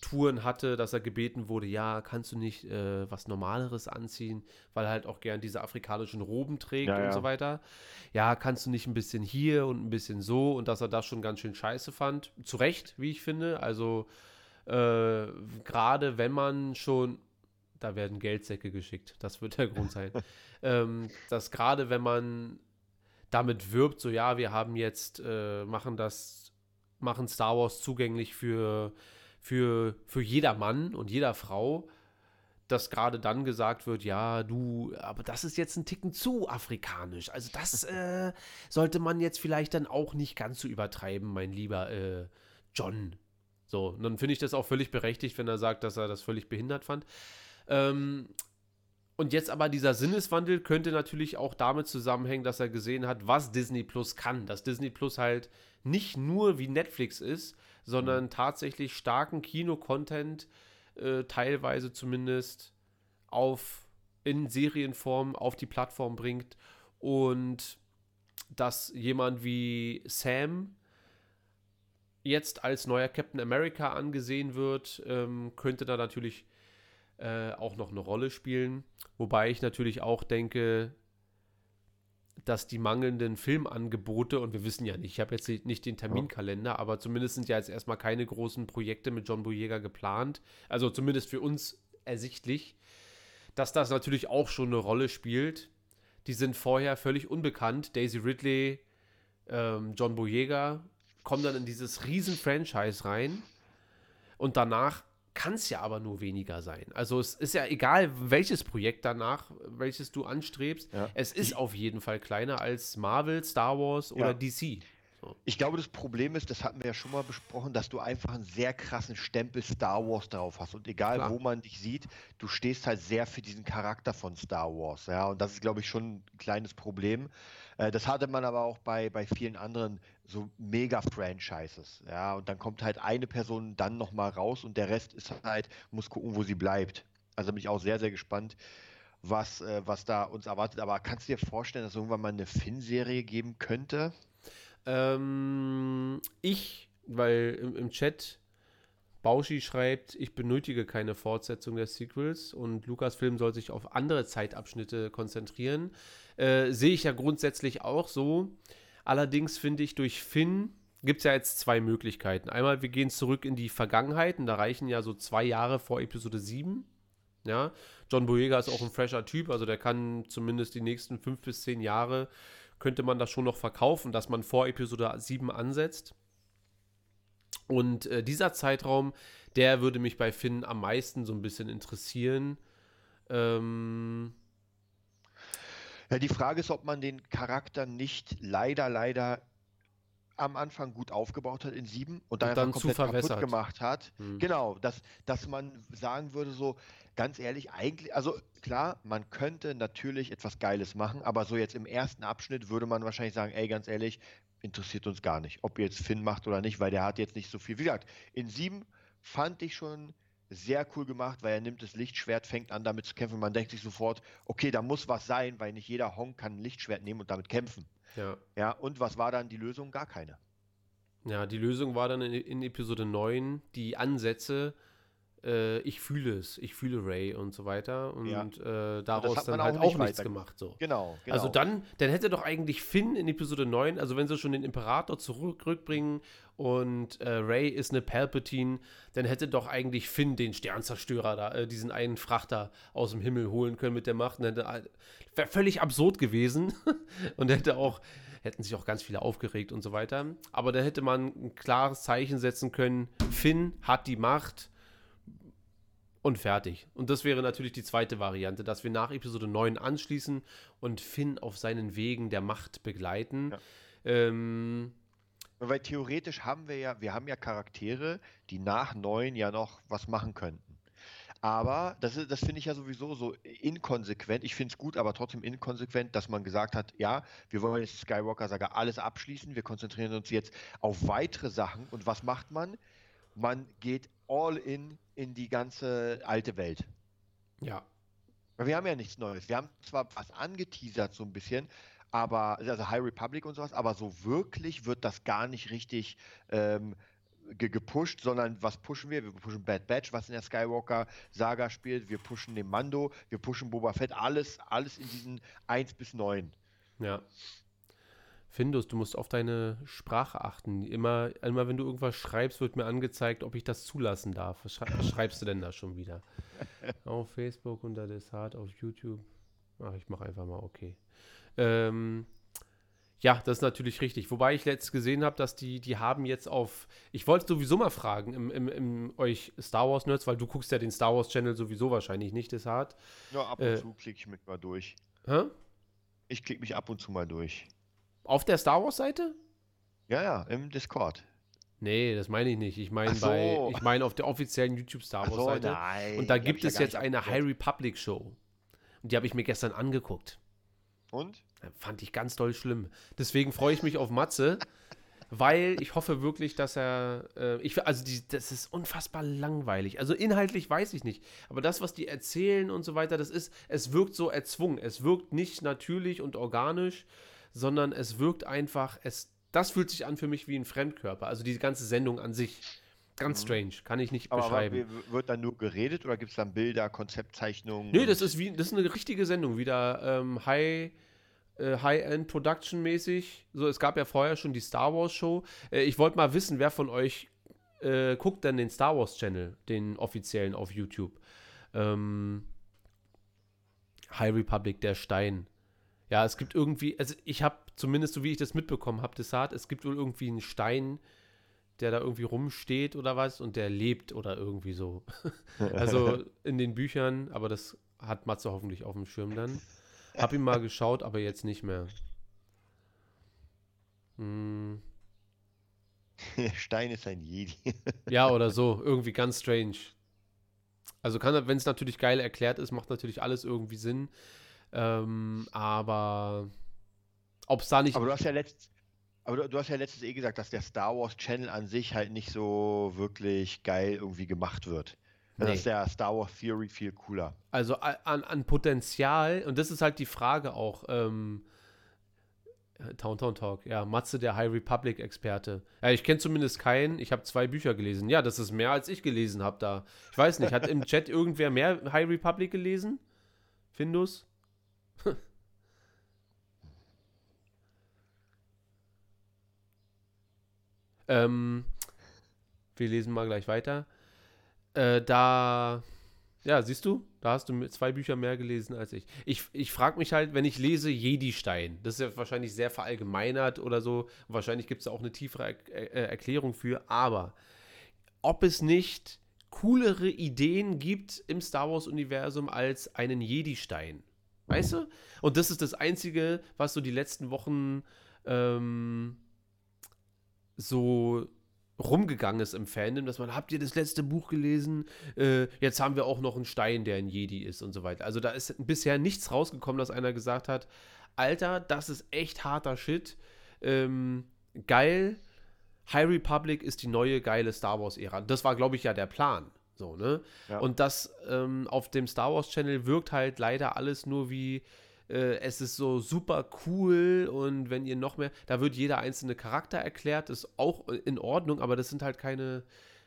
Touren hatte, dass er gebeten wurde, ja, kannst du nicht äh, was Normaleres anziehen, weil er halt auch gern diese afrikanischen Roben trägt Ja, und ja. so weiter. Ja, kannst du nicht ein bisschen hier und ein bisschen so und dass er das schon ganz schön scheiße fand. Zu Recht, wie ich finde. Also äh, gerade wenn man schon da werden Geldsäcke geschickt. Das wird der Grund sein. [LAUGHS] ähm, dass gerade wenn man damit wirbt, so ja, wir haben jetzt, äh, machen das, machen Star Wars zugänglich für, für, für jeder Mann und jeder Frau, dass gerade dann gesagt wird, ja, du, aber das ist jetzt ein Ticken zu afrikanisch. Also das [LAUGHS] äh, sollte man jetzt vielleicht dann auch nicht ganz so übertreiben, mein lieber äh, John. So, und dann finde ich das auch völlig berechtigt, wenn er sagt, dass er das völlig behindert fand. Ähm, und jetzt aber dieser Sinneswandel könnte natürlich auch damit zusammenhängen, dass er gesehen hat, was Disney Plus kann. Dass Disney Plus halt nicht nur wie Netflix ist, sondern tatsächlich starken Kino-Content, äh, teilweise zumindest, auf in Serienform auf die Plattform bringt. Und dass jemand wie Sam jetzt als neuer Captain America angesehen wird, ähm, könnte da natürlich äh, auch noch eine Rolle spielen. Wobei ich natürlich auch denke, dass die mangelnden Filmangebote, und wir wissen ja nicht, ich habe jetzt nicht den Terminkalender, aber zumindest sind ja jetzt erstmal keine großen Projekte mit John Boyega geplant. Also zumindest für uns ersichtlich, dass das natürlich auch schon eine Rolle spielt. Die sind vorher völlig unbekannt. Daisy Ridley, ähm, John Boyega kommen dann in dieses riesen Franchise rein und danach kann es ja aber nur weniger sein. Also es ist ja egal, welches Projekt danach, welches du anstrebst, Ja. es ist auf jeden Fall kleiner als Marvel, Star Wars oder Ja. DC. Ich glaube, das Problem ist, das hatten wir ja schon mal besprochen, dass du einfach einen sehr krassen Stempel Star Wars drauf hast. Und egal, Klar. wo man dich sieht, du stehst halt sehr für diesen Charakter von Star Wars. Ja, und das ist, glaube ich, schon ein kleines Problem. Äh, das hatte man aber auch bei, bei vielen anderen so Mega-Franchises. Ja, und dann kommt halt eine Person dann nochmal raus und der Rest ist halt, muss gucken, wo sie bleibt. Also bin ich auch sehr, sehr gespannt, was, äh, was da uns erwartet. Aber kannst du dir vorstellen, dass es irgendwann mal eine Finn-Serie geben könnte? Ähm, ich, weil im, im Chat Bauschi schreibt, ich benötige keine Fortsetzung der Sequels und Lucasfilm soll sich auf andere Zeitabschnitte konzentrieren. Äh, Sehe ich ja grundsätzlich auch so. Allerdings finde ich, durch Finn gibt es ja jetzt zwei Möglichkeiten. Einmal, wir gehen zurück in die Vergangenheit und da reichen ja so zwei Jahre vor Episode 7. Ja, John Boyega ist auch ein fresher Typ, also der kann zumindest die nächsten fünf bis zehn Jahre könnte man das schon noch verkaufen, dass man vor Episode 7 ansetzt. Und äh, dieser Zeitraum, der würde mich bei Finn am meisten so ein bisschen interessieren. Ähm, Ja, die Frage ist, ob man den Charakter nicht leider, leider am Anfang gut aufgebaut hat in sieben und dann, Und dann zu komplett kaputt gemacht hat. Hm. Genau, dass, dass man sagen würde, so ganz ehrlich, eigentlich, also klar, man könnte natürlich etwas Geiles machen, aber so jetzt im ersten Abschnitt würde man wahrscheinlich sagen, ey, ganz ehrlich, interessiert uns gar nicht, ob jetzt Finn macht oder nicht, weil der hat jetzt nicht so viel. Wie gesagt, in sieben fand ich schon sehr cool gemacht, weil er nimmt das Lichtschwert, fängt an damit zu kämpfen. Man denkt sich sofort, okay, da muss was sein, weil nicht jeder Honk kann ein Lichtschwert nehmen und damit kämpfen. Ja. Ja, und was war dann die Lösung? Gar keine. Ja, die Lösung war dann in, in Episode 9 die Ansätze, äh, ich fühle es, ich fühle Ray und so weiter. Und Ja. äh, daraus dann man halt auch auch, nicht nichts gemacht. So. Genau, genau. Also dann, dann hätte doch eigentlich Finn in Episode 9, also wenn sie schon den Imperator zurückbringen und äh, Ray ist eine Palpatine, dann hätte doch eigentlich Finn den Sternzerstörer da, äh, diesen einen Frachter aus dem Himmel holen können mit der Macht. Wäre völlig absurd gewesen [LAUGHS] und hätte auch, hätten sich auch ganz viele aufgeregt und so weiter. Aber da hätte man ein klares Zeichen setzen können, Finn hat die Macht und fertig. Und das wäre natürlich die zweite Variante, dass wir nach Episode 9 anschließen und Finn auf seinen Wegen der Macht begleiten. Ja. Ähm, Weil theoretisch haben wir ja, wir haben ja Charaktere, die nach neun ja noch was machen könnten. Aber das, ist- das finde ich ja sowieso so inkonsequent. Ich finde es gut, aber trotzdem inkonsequent, dass man gesagt hat, ja, wir wollen jetzt Skywalker-Saga alles abschließen, wir konzentrieren uns jetzt auf weitere Sachen. Und was macht man? Man geht all in in die ganze alte Welt. ja. Wir haben ja nichts Neues. Wir haben zwar was angeteasert so ein bisschen, aber also High Republic und sowas, aber so wirklich wird das gar nicht richtig ähm, ge gepusht, sondern was pushen wir? Wir pushen Bad Batch, was in der Skywalker-Saga spielt. Wir pushen den Mando, wir pushen Boba Fett, alles, alles in diesen 1 bis 9. Ja. Findus, du musst auf deine Sprache achten. Immer, immer wenn du irgendwas schreibst, wird mir angezeigt, ob ich das zulassen darf. Was schreibst du denn da schon wieder? [LAUGHS] auf Facebook unter Desart, auf YouTube. Ach, ich mache einfach mal okay. Ähm, ja, das ist natürlich richtig. Wobei ich letztens gesehen habe, dass die, die haben jetzt auf. Ich wollte sowieso mal fragen, im, im, im euch Star Wars Nerds, weil du guckst ja den Star Wars Channel sowieso wahrscheinlich nicht, Desart. Ja, ab und Äh. zu klicke ich mich mal durch. Hä? Ich klicke mich ab und zu mal durch. Auf der Star Wars Seite? Ja, ja, im Discord. Nee, das meine ich nicht. Ich meine bei, so. ich meine auf der offiziellen YouTube Star Wars so, Seite. nein. Und da gibt es gar jetzt eine. High Republic Show. Und die habe ich mir gestern angeguckt. Und? Fand ich ganz doll schlimm. Deswegen freue ich mich auf Matze, [LAUGHS] weil ich hoffe wirklich, dass er. Äh, ich, also, die, das ist unfassbar langweilig. Also, inhaltlich weiß ich nicht. Aber das, was die erzählen und so weiter, das ist. Es wirkt so erzwungen. Es wirkt nicht natürlich und organisch, sondern es wirkt einfach. Es, das fühlt sich an für mich wie ein Fremdkörper. Also, die ganze Sendung an sich. Ganz strange. Kann ich nicht Mhm. Aber, aber beschreiben. wie- wird dann nur geredet oder gibt es dann Bilder, Konzeptzeichnungen? Nö, und- das ist wie, das ist eine richtige Sendung, wieder ähm, High, äh, High-End Production mäßig. So, es gab ja vorher schon die Star Wars Show. Äh, ich wollte mal wissen, wer von euch äh, guckt denn den Star Wars Channel, den offiziellen auf YouTube. Ähm, High Republic, der Stein. Ja, es gibt irgendwie, also ich habe zumindest so wie ich das mitbekommen habe, Desart, es gibt wohl irgendwie einen Stein, der da irgendwie rumsteht oder was und der lebt oder irgendwie so. [LAUGHS] Also in den Büchern, aber das hat Matze hoffentlich auf dem Schirm dann. Hab ihn mal geschaut, aber jetzt nicht mehr. Hm, [LAUGHS] Stein ist ein Jedi. [LAUGHS] ja, oder so. Irgendwie ganz strange. Also kann, wenn es natürlich geil erklärt ist, macht natürlich alles irgendwie Sinn. Ähm, aber ob es da nicht. Aber du hast ja letzt, aber du, du hast ja letztens eh gesagt, dass der Star Wars Channel an sich halt nicht so wirklich geil irgendwie gemacht wird. Da Nee. ist der Star Wars Theory viel cooler. Also an, an Potenzial, und das ist halt die Frage auch, ähm, äh, Town Town Talk, ja, Matze, der High Republic-Experte. Ja, ich kenne zumindest keinen, ich habe zwei Bücher gelesen. Ja, das ist mehr, als ich gelesen habe da. Ich weiß nicht, hat im [LAUGHS] Chat irgendwer mehr High Republic gelesen? Findus? [LAUGHS] ähm, wir lesen mal gleich weiter. Äh, da, ja, siehst du, da hast du zwei Bücher mehr gelesen als ich. Ich, ich frage mich halt, wenn ich lese Jedi-Stein, das ist ja wahrscheinlich sehr verallgemeinert oder so, wahrscheinlich gibt es da auch eine tiefere er äh, Erklärung für, aber ob es nicht coolere Ideen gibt im Star Wars-Universum als einen Jedi-Stein. Weißt du? Und das ist das Einzige, was so die letzten Wochen ähm, so rumgegangen ist im Fandom, dass man, habt ihr das letzte Buch gelesen? Äh, jetzt haben wir auch noch einen Stein, der ein Jedi ist und so weiter. Also da ist bisher nichts rausgekommen, dass einer gesagt hat, Alter, das ist echt harter Shit. Ähm, geil. High Republic ist die neue geile Star Wars-Ära. Das war, glaube ich, ja der Plan. So, ne? Ja. Und das ähm, auf dem Star Wars Channel wirkt halt leider alles nur wie äh, es ist so super cool und wenn ihr noch mehr, da wird jeder einzelne Charakter erklärt, ist auch in Ordnung, aber das sind halt keine,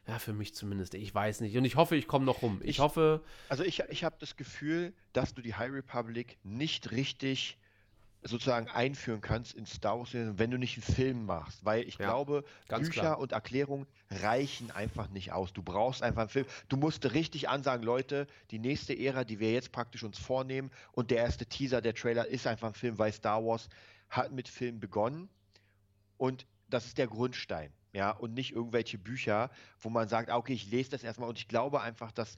ja, für mich zumindest, ich weiß nicht. Und ich hoffe, ich komme noch rum. Ich, ich hoffe. Also ich, ich habe das Gefühl, dass du die High Republic nicht richtig sozusagen einführen kannst in Star Wars, wenn du nicht einen Film machst. Weil ich ja, glaube, Bücher klar. und Erklärungen reichen einfach nicht aus. Du brauchst einfach einen Film. Du musst richtig ansagen, Leute, die nächste Ära, die wir jetzt praktisch uns vornehmen und der erste Teaser, der Trailer ist einfach ein Film, weil Star Wars hat mit Film begonnen und das ist der Grundstein. Ja, und nicht irgendwelche Bücher, wo man sagt, ah, okay, ich lese das erstmal und ich glaube einfach, dass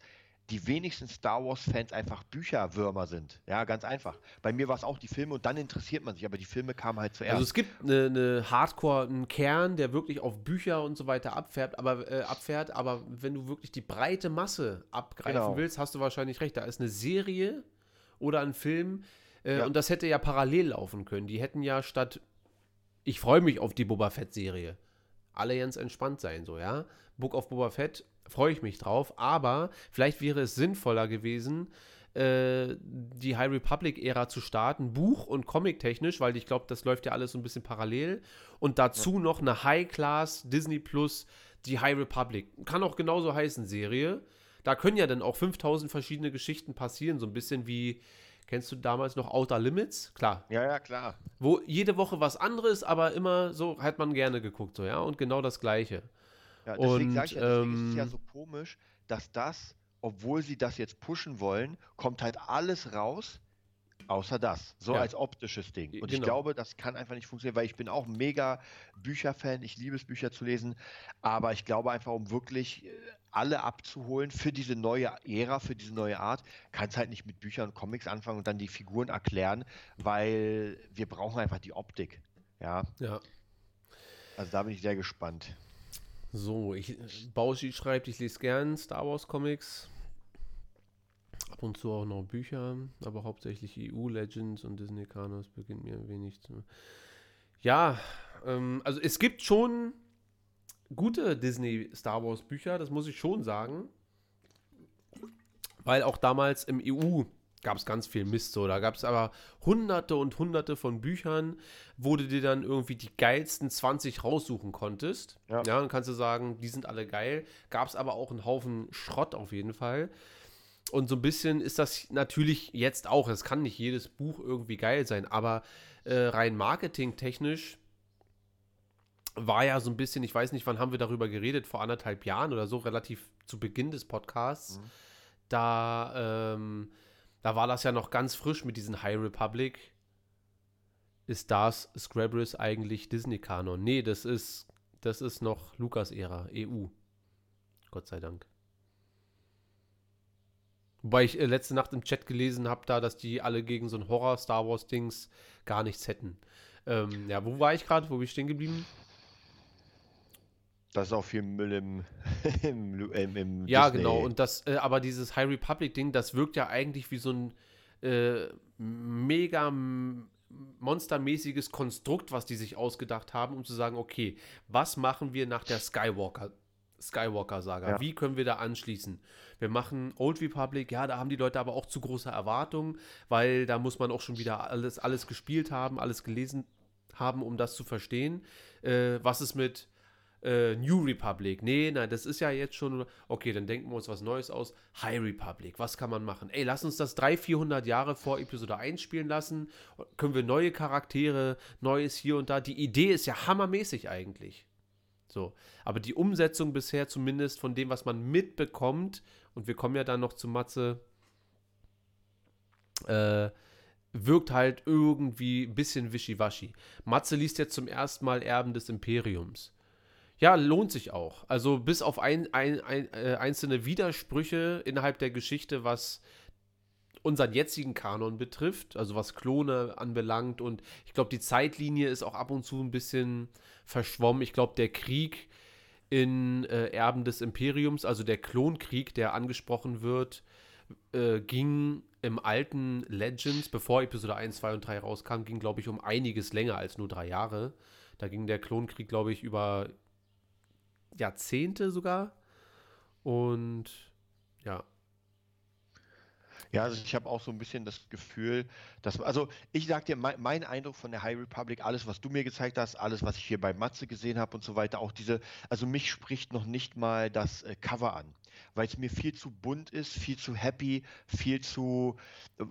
die wenigsten Star Wars-Fans einfach Bücherwürmer sind. Ja, ganz einfach. Bei mir war es auch die Filme und dann interessiert man sich, aber die Filme kamen halt zuerst. Also es gibt eine, eine Hardcore, einen Kern, der wirklich auf Bücher und so weiter abfährt, aber, äh, abfährt, aber wenn du wirklich die breite Masse abgreifen genau. willst, hast du wahrscheinlich recht. Da ist eine Serie oder ein Film äh, ja. und das hätte ja parallel laufen können. Die hätten ja statt, ich freue mich auf die Boba Fett-Serie, alle ganz entspannt sein, so, ja. Book of Boba Fett freue ich mich drauf. Aber vielleicht wäre es sinnvoller gewesen, äh, die High Republic-Ära zu starten, Buch- und Comic-technisch, weil ich glaube, das läuft ja alles so ein bisschen parallel. Und dazu noch eine High-Class Disney Plus, die High Republic. Kann auch genauso heißen, Serie. Da können ja dann auch 5000 verschiedene Geschichten passieren, so ein bisschen wie. Kennst du damals noch Outer Limits? Klar. Ja, ja, klar. Wo jede Woche was anderes, aber immer so hat man gerne geguckt, so, ja. Und genau das Gleiche. Ja, deswegen sage ich ja, deswegen ähm, ist es ja ähm, so komisch, dass das, obwohl sie das jetzt pushen wollen, kommt halt alles raus, außer das. So ja. als optisches Ding. Und genau. ich glaube, das kann einfach nicht funktionieren, weil ich bin auch mega Bücherfan, ich liebe es, Bücher zu lesen, aber ich glaube einfach, um wirklich äh, alle abzuholen für diese neue Ära, für diese neue Art, kann es halt nicht mit Büchern und Comics anfangen und dann die Figuren erklären, weil wir brauchen einfach die Optik. Ja. Ja. Also da bin ich sehr gespannt. So, ich, Bauschi schreibt, ich lese gern Star Wars Comics. Ab und zu auch noch Bücher, aber hauptsächlich EU Legends und Disney Kanos beginnt mir ein wenig zu. Ja, ähm, also es gibt schon gute Disney Star Wars Bücher, das muss ich schon sagen. Weil auch damals im EU gab es ganz viel Mist so. Da gab es aber hunderte und hunderte von Büchern, wo du dir dann irgendwie die geilsten 20 raussuchen konntest. Ja. ja, dann kannst du sagen, die sind alle geil. Gab es aber auch einen Haufen Schrott auf jeden Fall. Und so ein bisschen ist das natürlich jetzt auch. Es kann nicht jedes Buch irgendwie geil sein, aber äh, rein marketingtechnisch war ja so ein bisschen, ich weiß nicht, wann haben wir darüber geredet, vor anderthalb Jahren oder so, relativ zu Beginn des Podcasts. Mhm. Da ähm, da war das ja noch ganz frisch mit diesen High Republic. Ist das Scrabbles eigentlich Disney-Kanon? Nee, das ist, das ist noch Lukas-Ära, EU. Gott sei Dank. Wobei ich äh, letzte Nacht im Chat gelesen habe, da, dass die alle gegen so ein Horror-Star Wars-Dings gar nichts hätten. Ähm, ja, wo war ich gerade? Wo bin ich stehen geblieben? Das ist auch viel Müll im, [LAUGHS] im, im, im Ja, Disney. genau. Und das, äh, aber dieses High Republic-Ding, das wirkt ja eigentlich wie so ein äh, mega monstermäßiges Konstrukt, was die sich ausgedacht haben, um zu sagen, okay, was machen wir nach der Skywalker? Skywalker-Saga. Ja. Wie können wir da anschließen? Wir machen Old Republic, ja, da haben die Leute aber auch zu große Erwartungen, weil da muss man auch schon wieder alles, alles gespielt haben, alles gelesen haben, um das zu verstehen. Äh, was ist mit äh, New Republic. Nee, nein, das ist ja jetzt schon. Okay, dann denken wir uns was Neues aus. High Republic, was kann man machen? Ey, lass uns das 300, 400 Jahre vor Episode 1 spielen lassen. Können wir neue Charaktere, Neues hier und da. Die Idee ist ja hammermäßig eigentlich. So. Aber die Umsetzung bisher zumindest von dem, was man mitbekommt, und wir kommen ja dann noch zu Matze, äh, wirkt halt irgendwie ein bisschen wischiwaschi. Matze liest jetzt zum ersten Mal Erben des Imperiums. Ja, lohnt sich auch. Also bis auf ein, ein, ein, äh, einzelne Widersprüche innerhalb der Geschichte, was unseren jetzigen Kanon betrifft, also was Klone anbelangt. Und ich glaube, die Zeitlinie ist auch ab und zu ein bisschen verschwommen. Ich glaube, der Krieg in äh, Erben des Imperiums, also der Klonkrieg, der angesprochen wird, äh, ging im alten Legends, bevor Episode 1, 2 und 3 rauskam, ging, glaube ich, um einiges länger als nur drei Jahre. Da ging der Klonkrieg, glaube ich, über Jahrzehnte sogar. Und ja, ja, also ich habe auch so ein bisschen das Gefühl, dass, also ich sag dir, mein, mein, Eindruck von der High Republic, alles, was du mir gezeigt hast, alles, was ich hier bei Matze gesehen habe und so weiter, auch diese, also mich spricht noch nicht mal das äh, Cover an, weil es mir viel zu bunt ist, viel zu happy, viel zu,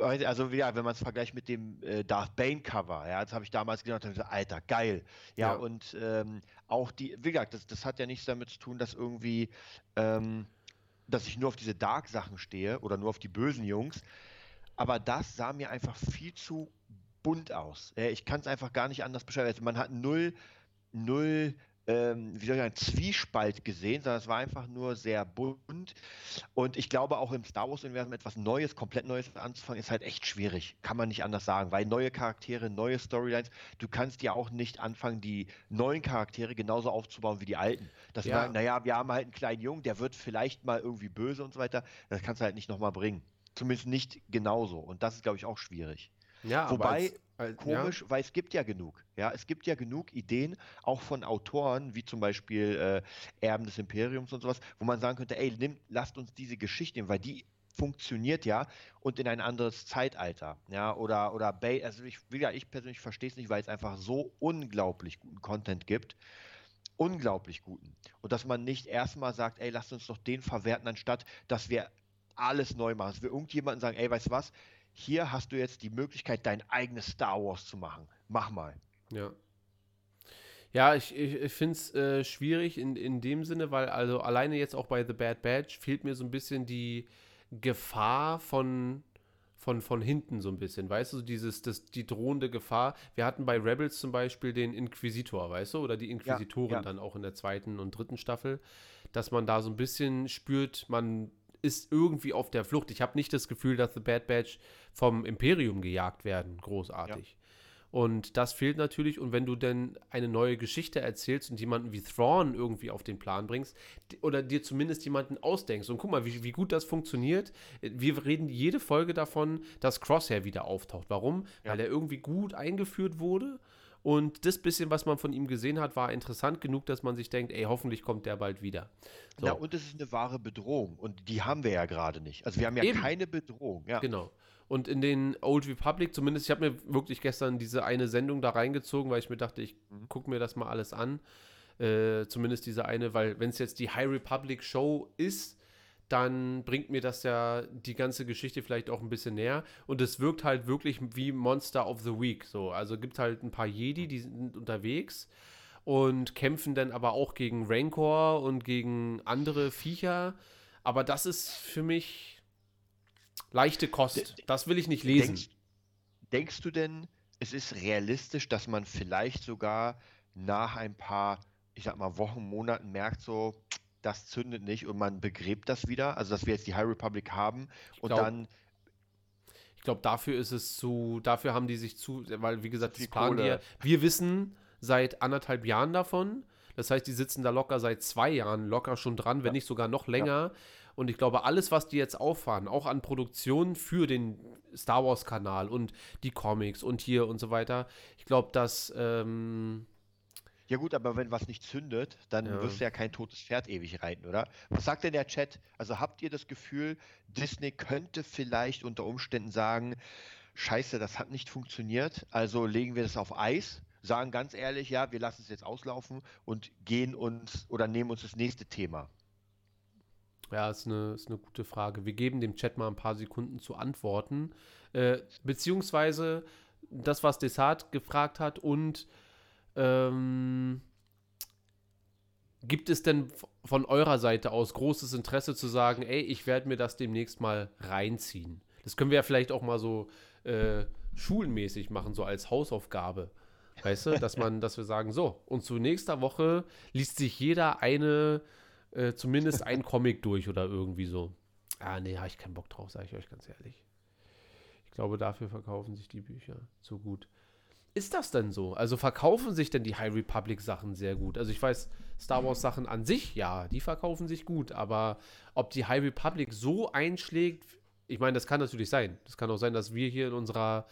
also ja, wenn man es vergleicht mit dem äh, Darth Bane Cover, ja, das habe ich damals gedacht, Alter, geil. Ja, ja. und ähm, auch die, wie gesagt, das, das hat ja nichts damit zu tun, dass irgendwie, ähm, dass ich nur auf diese Dark-Sachen stehe oder nur auf die bösen Jungs. Aber das sah mir einfach viel zu bunt aus. Ich kann es einfach gar nicht anders beschreiben. Also man hat null, null ähm, wie soll ich sagen, Zwiespalt gesehen, sondern es war einfach nur sehr bunt. Und ich glaube, auch im Star Wars-Universum etwas Neues, komplett Neues anzufangen, ist halt echt schwierig. Kann man nicht anders sagen, weil neue Charaktere, neue Storylines, du kannst ja auch nicht anfangen, die neuen Charaktere genauso aufzubauen wie die alten. Das ja. naja, wir haben halt einen kleinen Jungen, der wird vielleicht mal irgendwie böse und so weiter. Das kannst du halt nicht nochmal bringen. Zumindest nicht genauso. Und das ist, glaube ich, auch schwierig. Ja, Wobei, als, komisch, ja. weil es gibt ja genug. Ja, es gibt ja genug Ideen, auch von Autoren, wie zum Beispiel äh, Erben des Imperiums und sowas, wo man sagen könnte, ey, nimm, lasst uns diese Geschichte nehmen, weil die funktioniert ja und in ein anderes Zeitalter. Ja, oder, oder Bay, also ich, ja, ich persönlich verstehe es nicht, weil es einfach so unglaublich guten Content gibt. Unglaublich guten. Und dass man nicht erstmal sagt, ey, lasst uns doch den verwerten, anstatt dass wir alles neu machen. Dass wir irgendjemanden sagen, ey, weißt du was, hier hast du jetzt die Möglichkeit, dein eigenes Star Wars zu machen. Mach mal. Ja. Ja, ich, ich, ich finde es äh, schwierig in, in dem Sinne, weil also alleine jetzt auch bei The Bad Batch fehlt mir so ein bisschen die Gefahr von, von, von hinten so ein bisschen, weißt du, dieses, das, die drohende Gefahr. Wir hatten bei Rebels zum Beispiel den Inquisitor, weißt du, oder die Inquisitoren ja, ja. dann auch in der zweiten und dritten Staffel, dass man da so ein bisschen spürt, man ist irgendwie auf der Flucht. Ich habe nicht das Gefühl, dass The Bad Batch vom Imperium gejagt werden, großartig. Ja. Und das fehlt natürlich. Und wenn du denn eine neue Geschichte erzählst und jemanden wie Thrawn irgendwie auf den Plan bringst, oder dir zumindest jemanden ausdenkst, und guck mal, wie, wie gut das funktioniert. Wir reden jede Folge davon, dass Crosshair wieder auftaucht. Warum? Ja. Weil er irgendwie gut eingeführt wurde und das bisschen, was man von ihm gesehen hat, war interessant genug, dass man sich denkt, ey, hoffentlich kommt der bald wieder. So. Ja, und es ist eine wahre Bedrohung. Und die haben wir ja gerade nicht. Also wir haben ja Eben. keine Bedrohung. Ja. Genau. Und in den Old Republic, zumindest, ich habe mir wirklich gestern diese eine Sendung da reingezogen, weil ich mir dachte, ich mhm. gucke mir das mal alles an. Äh, zumindest diese eine, weil wenn es jetzt die High Republic Show ist, dann bringt mir das ja die ganze Geschichte vielleicht auch ein bisschen näher. Und es wirkt halt wirklich wie Monster of the Week. So. Also gibt halt ein paar Jedi, die sind unterwegs und kämpfen dann aber auch gegen Rancor und gegen andere Viecher. Aber das ist für mich leichte Kost. Das will ich nicht lesen. Denkst, denkst du denn, es ist realistisch, dass man vielleicht sogar nach ein paar, ich sag mal, Wochen, Monaten merkt, so, das zündet nicht und man begräbt das wieder. Also, dass wir jetzt die High Republic haben und glaub, dann. Ich glaube, dafür ist es zu, dafür haben die sich zu, weil wie gesagt, das planen die, wir wissen seit anderthalb Jahren davon. Das heißt, die sitzen da locker seit zwei Jahren locker schon dran, ja. wenn nicht sogar noch länger. Ja. Und ich glaube, alles, was die jetzt auffahren, auch an Produktionen für den Star Wars-Kanal und die Comics und hier und so weiter, ich glaube, dass ähm, ja gut, aber wenn was nicht zündet, dann ja. wirst du ja kein totes Pferd ewig reiten, oder? Was sagt denn der Chat? Also habt ihr das Gefühl, Disney könnte vielleicht unter Umständen sagen, scheiße, das hat nicht funktioniert, also legen wir das auf Eis, sagen ganz ehrlich, ja, wir lassen es jetzt auslaufen und gehen uns oder nehmen uns das nächste Thema. Ja, ist eine, ist eine gute Frage. Wir geben dem Chat mal ein paar Sekunden zu antworten. Äh, beziehungsweise das, was Desart gefragt hat und ähm, gibt es denn von eurer Seite aus großes Interesse zu sagen, ey, ich werde mir das demnächst mal reinziehen? Das können wir ja vielleicht auch mal so äh, schulmäßig machen, so als Hausaufgabe. Weißt du, [LAUGHS] dass man, dass wir sagen, so, und zu nächster Woche liest sich jeder eine, äh, zumindest ein [LAUGHS] Comic durch oder irgendwie so. Ah, nee, habe ich keinen Bock drauf, sage ich euch ganz ehrlich. Ich glaube, dafür verkaufen sich die Bücher so gut. Ist das denn so? Also verkaufen sich denn die High Republic Sachen sehr gut? Also ich weiß, Star Wars Sachen an sich, ja, die verkaufen sich gut, aber ob die High Republic so einschlägt, ich meine, das kann natürlich sein. Das kann auch sein, dass wir hier in unserer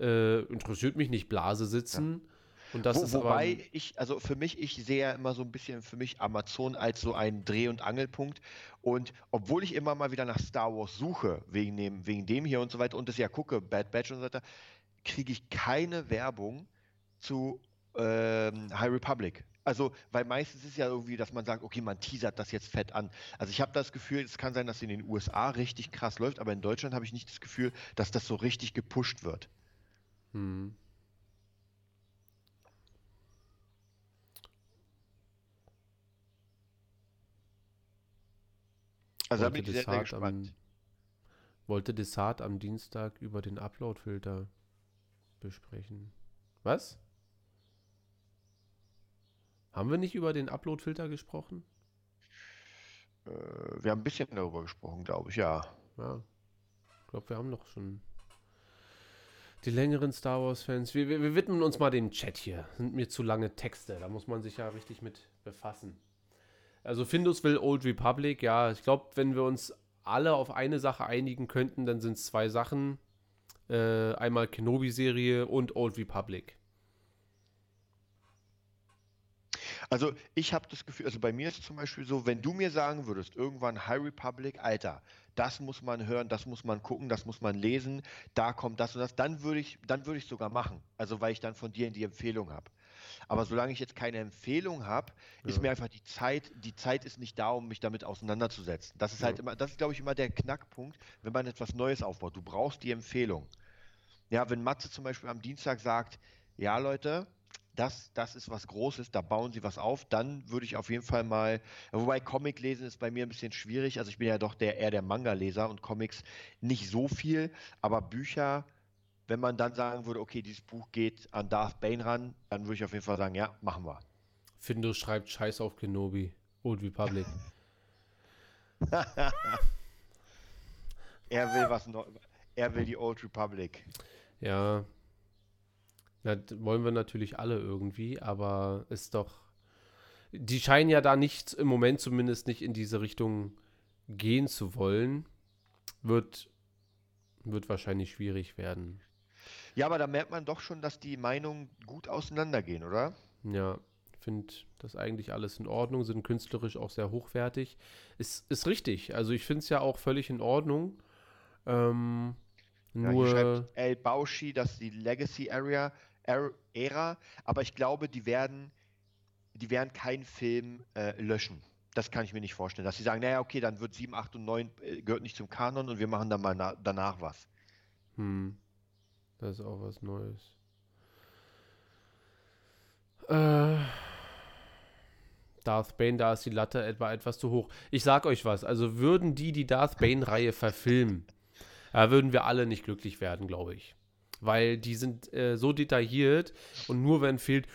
äh, interessiert mich nicht Blase sitzen. Ja. Und das Wo, ist wobei aber, ich, also für mich, ich sehe ja immer so ein bisschen für mich Amazon als so ein Dreh- und Angelpunkt. Und obwohl ich immer mal wieder nach Star Wars suche, wegen dem, wegen dem hier und so weiter, und das ja gucke, Bad Batch und so weiter, kriege ich keine Werbung zu ähm, High Republic. Also, weil meistens ist ja irgendwie, dass man sagt, okay, man teasert das jetzt fett an. Also ich habe das Gefühl, es kann sein, dass in den USA richtig krass läuft, aber in Deutschland habe ich nicht das Gefühl, dass das so richtig gepusht wird. Hm. Also da bin ich sehr, sehr gespannt. Am, wollte Desart am Dienstag über den Upload-Filter besprechen. Was? Haben wir nicht über den Upload-Filter gesprochen? Äh, wir haben ein bisschen darüber gesprochen, glaube ich, ja. Ja. Ich glaube, wir haben noch schon die längeren Star Wars-Fans. Wir, wir, wir, widmen uns mal dem Chat hier. Sind mir zu lange Texte. Da muss man sich ja richtig mit befassen. Also Findus will Old Republic. Ja, ich glaube, wenn wir uns alle auf eine Sache einigen könnten, dann sind es zwei Sachen. Äh, einmal Kenobi-Serie und Old Republic. Also ich habe das Gefühl, also bei mir ist zum Beispiel so, wenn du mir sagen würdest, irgendwann High Republic, Alter, das muss man hören, das muss man gucken, das muss man lesen, da kommt das und das, dann würde ich, dann würde ich sogar machen. Also weil ich dann von dir die Empfehlung habe. Aber solange ich jetzt keine Empfehlung habe, ja. ist mir einfach die Zeit, die Zeit ist nicht da, um mich damit auseinanderzusetzen. Das ist halt ja. halt immer, das ist glaube ich immer der Knackpunkt, wenn man etwas Neues aufbaut. Du brauchst die Empfehlung. Ja, wenn Matze zum Beispiel am Dienstag sagt, ja Leute, das, das ist was Großes, da bauen sie was auf, dann würde ich auf jeden Fall mal, wobei Comic lesen ist bei mir ein bisschen schwierig, also ich bin ja doch der, eher der Manga-Leser und Comics nicht so viel, aber Bücher, wenn man dann sagen würde, okay, dieses Buch geht an Darth Bane ran, dann würde ich auf jeden Fall sagen, ja, machen wir. Findo schreibt Scheiß auf Kenobi, Old Republic. [LAUGHS] er will was Neues. Er will die Old Republic. Ja, ja, wollen wir natürlich alle irgendwie, aber ist doch. Die scheinen ja da nicht, im Moment zumindest nicht in diese Richtung gehen zu wollen. Wird, wird wahrscheinlich schwierig werden. Ja, aber da merkt man doch schon, dass die Meinungen gut auseinandergehen, oder? Ja, finde das eigentlich alles in Ordnung, sind künstlerisch auch sehr hochwertig. Ist, ist richtig. Also ich finde es ja auch völlig in Ordnung. Ähm, ja, nur. Schreibt El Bauschi, dass die Legacy Area Ära, aber ich glaube, die werden, die werden keinen Film äh, löschen. Das kann ich mir nicht vorstellen. Dass sie sagen, naja, okay, dann wird 7, 8 und 9 äh, gehört nicht zum Kanon und wir machen dann mal danach was. Hm. Das ist auch was Neues. Äh. Darth Bane, da ist die Latte etwa etwas zu hoch. Ich sag euch was, also würden die die Darth Bane-Reihe verfilmen, da würden wir alle nicht glücklich werden, glaube ich weil die sind äh, so detailliert und nur wenn fehlt,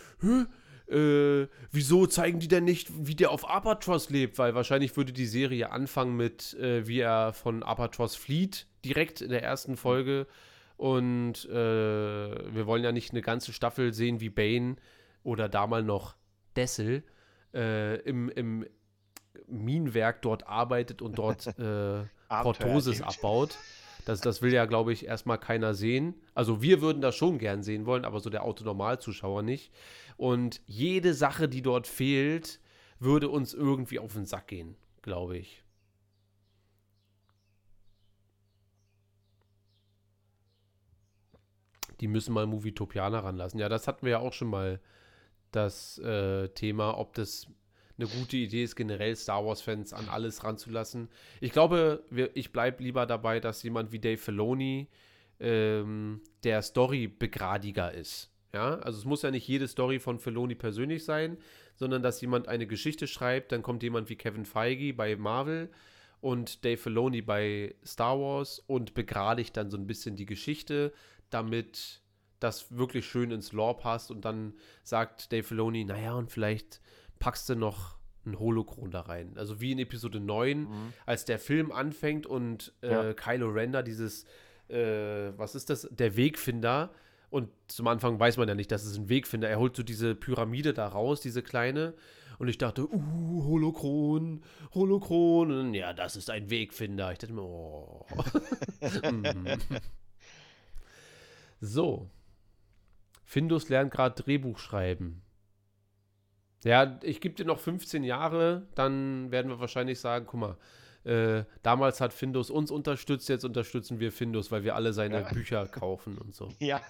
äh, wieso zeigen die denn nicht, wie der auf Apatros lebt? Weil wahrscheinlich würde die Serie anfangen mit, äh, wie er von Apatros flieht, direkt in der ersten Folge. Und äh, wir wollen ja nicht eine ganze Staffel sehen, wie Bane oder damals noch Dessel äh, im, im Minenwerk dort arbeitet und dort [LAUGHS] äh, Portosis abbaut. Das, das will ja, glaube ich, erstmal keiner sehen. Also wir würden das schon gern sehen wollen, aber so der Autonormalzuschauer nicht. Und jede Sache, die dort fehlt, würde uns irgendwie auf den Sack gehen, glaube ich. Die müssen mal Movietopianer ranlassen. Ja, das hatten wir ja auch schon mal, das äh, Thema, ob das eine gute Idee ist, generell Star Wars-Fans an alles ranzulassen. Ich glaube, wir, ich bleibe lieber dabei, dass jemand wie Dave Filoni ähm, der Story-Begradiger ist. Ja, also es muss ja nicht jede Story von Filoni persönlich sein, sondern dass jemand eine Geschichte schreibt, dann kommt jemand wie Kevin Feige bei Marvel und Dave Filoni bei Star Wars und begradigt dann so ein bisschen die Geschichte, damit das wirklich schön ins Lore passt und dann sagt Dave Filoni, naja, und vielleicht packst du noch ein Holokron da rein. Also wie in Episode 9, mhm. als der Film anfängt und äh, ja. Kylo Ren da dieses äh, was ist das? Der Wegfinder. Und zum Anfang weiß man ja nicht, dass es ein Wegfinder. Er holt so diese Pyramide da raus, diese kleine. Und ich dachte, uh, Holokron, Holokron. ja, das ist ein Wegfinder. Ich dachte mir, oh. [LAUGHS] So. Findus lernt gerade Drehbuch schreiben. Ja, ich gebe dir noch 15 Jahre, dann werden wir wahrscheinlich sagen, guck mal, äh, damals hat Findus uns unterstützt, jetzt unterstützen wir Findus, weil wir alle seine ja. Bücher kaufen und so. [LAUGHS] Ja.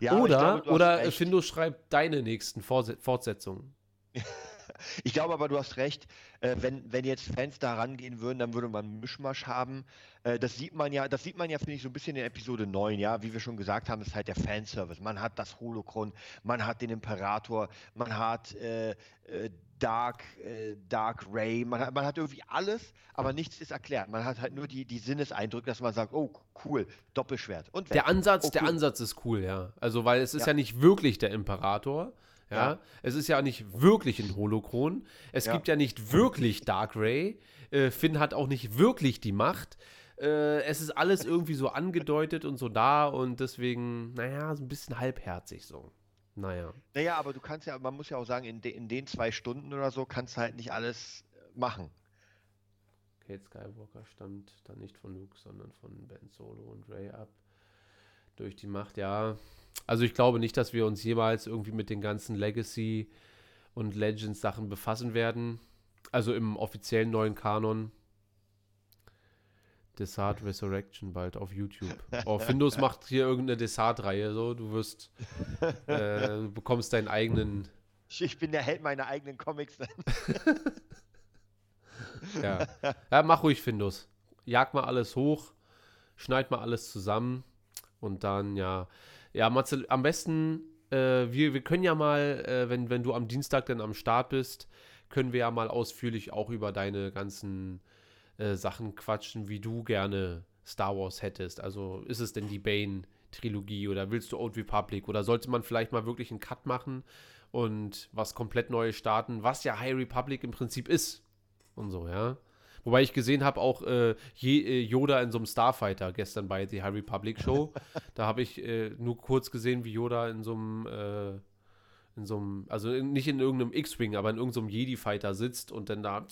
ja oder glaube, oder Findus schreibt deine nächsten Fortsetzungen. [LAUGHS] Ich glaube aber, du hast recht. Äh, wenn, wenn jetzt Fans da rangehen würden, dann würde man einen Mischmasch haben. Äh, das sieht man ja, das sieht man ja, finde ich, so ein bisschen in Episode 9, ja. Wie wir schon gesagt haben, ist halt der Fanservice. Man hat das Holocron, man hat den Imperator, man hat äh, äh Dark, äh, Dark Ray, man hat, man hat irgendwie alles, aber nichts ist erklärt. Man hat halt nur die, die Sinneseindrücke, dass man sagt, oh, cool, Doppelschwert. Und der Ansatz, oh, cool. der Ansatz ist cool, ja. Also, weil es ist ja, ja nicht wirklich der Imperator, ja? ja? Es ist ja nicht wirklich ein Holokron. Es ja. gibt ja nicht wirklich Dark Ray. Äh, Finn hat auch nicht wirklich die Macht. Äh, es ist alles irgendwie so angedeutet und so da und deswegen, naja, so ein bisschen halbherzig so. Naja. Naja, aber du kannst ja, man muss ja auch sagen, in, de, in den zwei Stunden oder so kannst du halt nicht alles machen. Kate Skywalker stammt dann nicht von Luke, sondern von Ben Solo und Ray ab. Durch die Macht, ja. Also ich glaube nicht, dass wir uns jemals irgendwie mit den ganzen Legacy und Legends Sachen befassen werden. Also im offiziellen neuen Kanon. Desart Resurrection bald auf YouTube. Oh, [LAUGHS] Findus macht hier irgendeine Desart-Reihe, so du wirst, äh, du bekommst deinen eigenen. Ich bin der Held meiner eigenen Comics. [LAUGHS] ja. ja, mach ruhig Findus. Jag mal alles hoch, schneid mal alles zusammen und dann ja, ja, Marcel, am besten, äh, wir, wir können ja mal, äh, wenn, wenn du am Dienstag dann am Start bist, können wir ja mal ausführlich auch über deine ganzen äh, Sachen quatschen, wie du gerne Star Wars hättest. Also ist es denn die Bane-Trilogie oder willst du Old Republic oder sollte man vielleicht mal wirklich einen Cut machen und was komplett Neues starten, was ja High Republic im Prinzip ist und so, ja. Wobei ich gesehen habe, auch äh, äh, Yoda in so einem Starfighter gestern bei The High Republic Show. [LAUGHS] da habe ich äh, nur kurz gesehen, wie Yoda in so einem, äh, in so einem, also nicht in irgendeinem X-Wing, aber in irgendeinem Jedi-Fighter sitzt und dann da.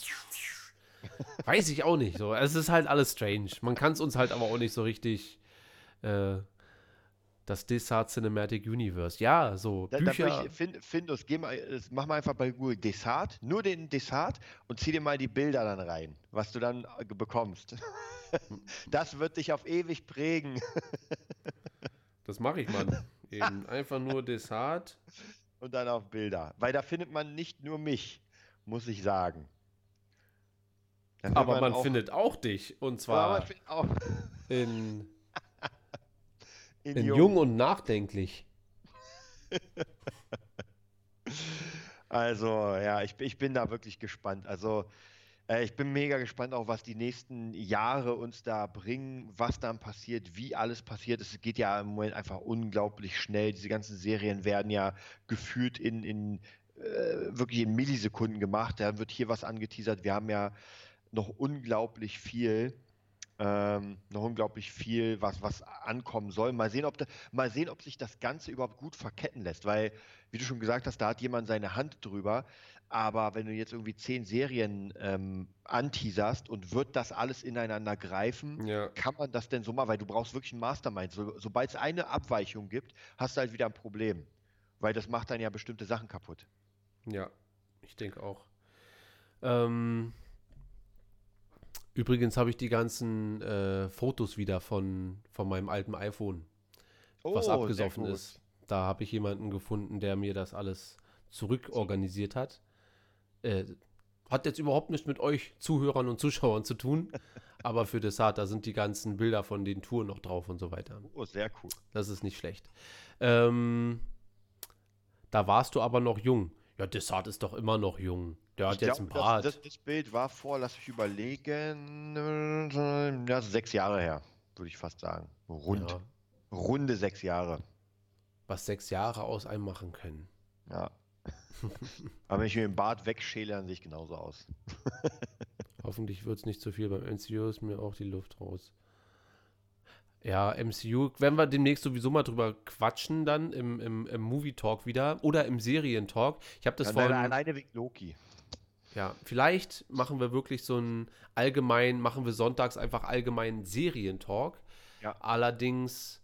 [LAUGHS] Weiß ich auch nicht. So. Es ist halt alles strange. Man kann es uns halt aber auch nicht so richtig äh, das Desart Cinematic Universe. Ja, so da, Bücher. Ich, find, Findus, geh mal, mach mal einfach bei Google Desart, nur den Desart und zieh dir mal die Bilder dann rein, was du dann äh, bekommst. [LAUGHS] das wird dich auf ewig prägen. [LAUGHS] das mache ich, Mann. Eben [LAUGHS] einfach nur Desart. Und dann auf Bilder. Weil da findet man nicht nur mich, muss ich sagen. Aber man, man auch, findet auch dich. Und zwar in in, in jung. jung und nachdenklich. [LAUGHS] also, ja, ich, ich bin da wirklich gespannt. Also, äh, ich bin mega gespannt auch, was die nächsten Jahre uns da bringen, was dann passiert, wie alles passiert. Es geht ja im Moment einfach unglaublich schnell. Diese ganzen Serien werden ja gefühlt in, in äh, wirklich in Millisekunden gemacht. Da wird hier was angeteasert. Wir haben ja noch unglaublich viel ähm, noch unglaublich viel, was, was ankommen soll. Mal sehen, ob da, mal sehen, ob sich das Ganze überhaupt gut verketten lässt, weil, wie du schon gesagt hast, da hat jemand seine Hand drüber. Aber wenn du jetzt irgendwie zehn Serien ähm, anteaserst und wird das alles ineinander greifen, ja. kann man das denn so machen? Weil du brauchst wirklich einen Mastermind. So, Sobald es eine Abweichung gibt, hast du halt wieder ein Problem. Weil das macht dann ja bestimmte Sachen kaputt. Ja, ich denke auch. Ähm, Übrigens habe ich die ganzen äh, Fotos wieder von, von meinem alten iPhone, oh, was abgesoffen ist. Da habe ich jemanden gefunden, der mir das alles zurückorganisiert hat. Äh, hat jetzt überhaupt nichts mit euch Zuhörern und Zuschauern zu tun, [LAUGHS] aber für Desart, da sind die ganzen Bilder von den Touren noch drauf und so weiter. Oh, sehr cool. Das ist nicht schlecht. Ähm, da warst du aber noch jung. Ja, Desart ist doch immer noch jung. Der hat ich jetzt glaub, ein Bart. Das, das, Bild war vor, lass mich überlegen, ja, sechs Jahre her, würde ich fast sagen. Rund. Ja. Runde sechs Jahre. Was sechs Jahre aus einem machen können. Ja. [LAUGHS] Aber wenn ich mir den Bart wegschäle, dann sehe ich genauso aus. [LAUGHS] Hoffentlich wird es nicht zu viel. Beim NCO ist mir auch die Luft raus. Ja, MCU, werden wir demnächst sowieso mal drüber quatschen, dann im, im, im Movie Talk wieder oder im Serientalk. Ich habe das Nein, vorhin. Alleine wegen Loki. Ja, vielleicht machen wir wirklich so einen allgemein, machen wir sonntags einfach allgemeinen Serientalk. Ja. Allerdings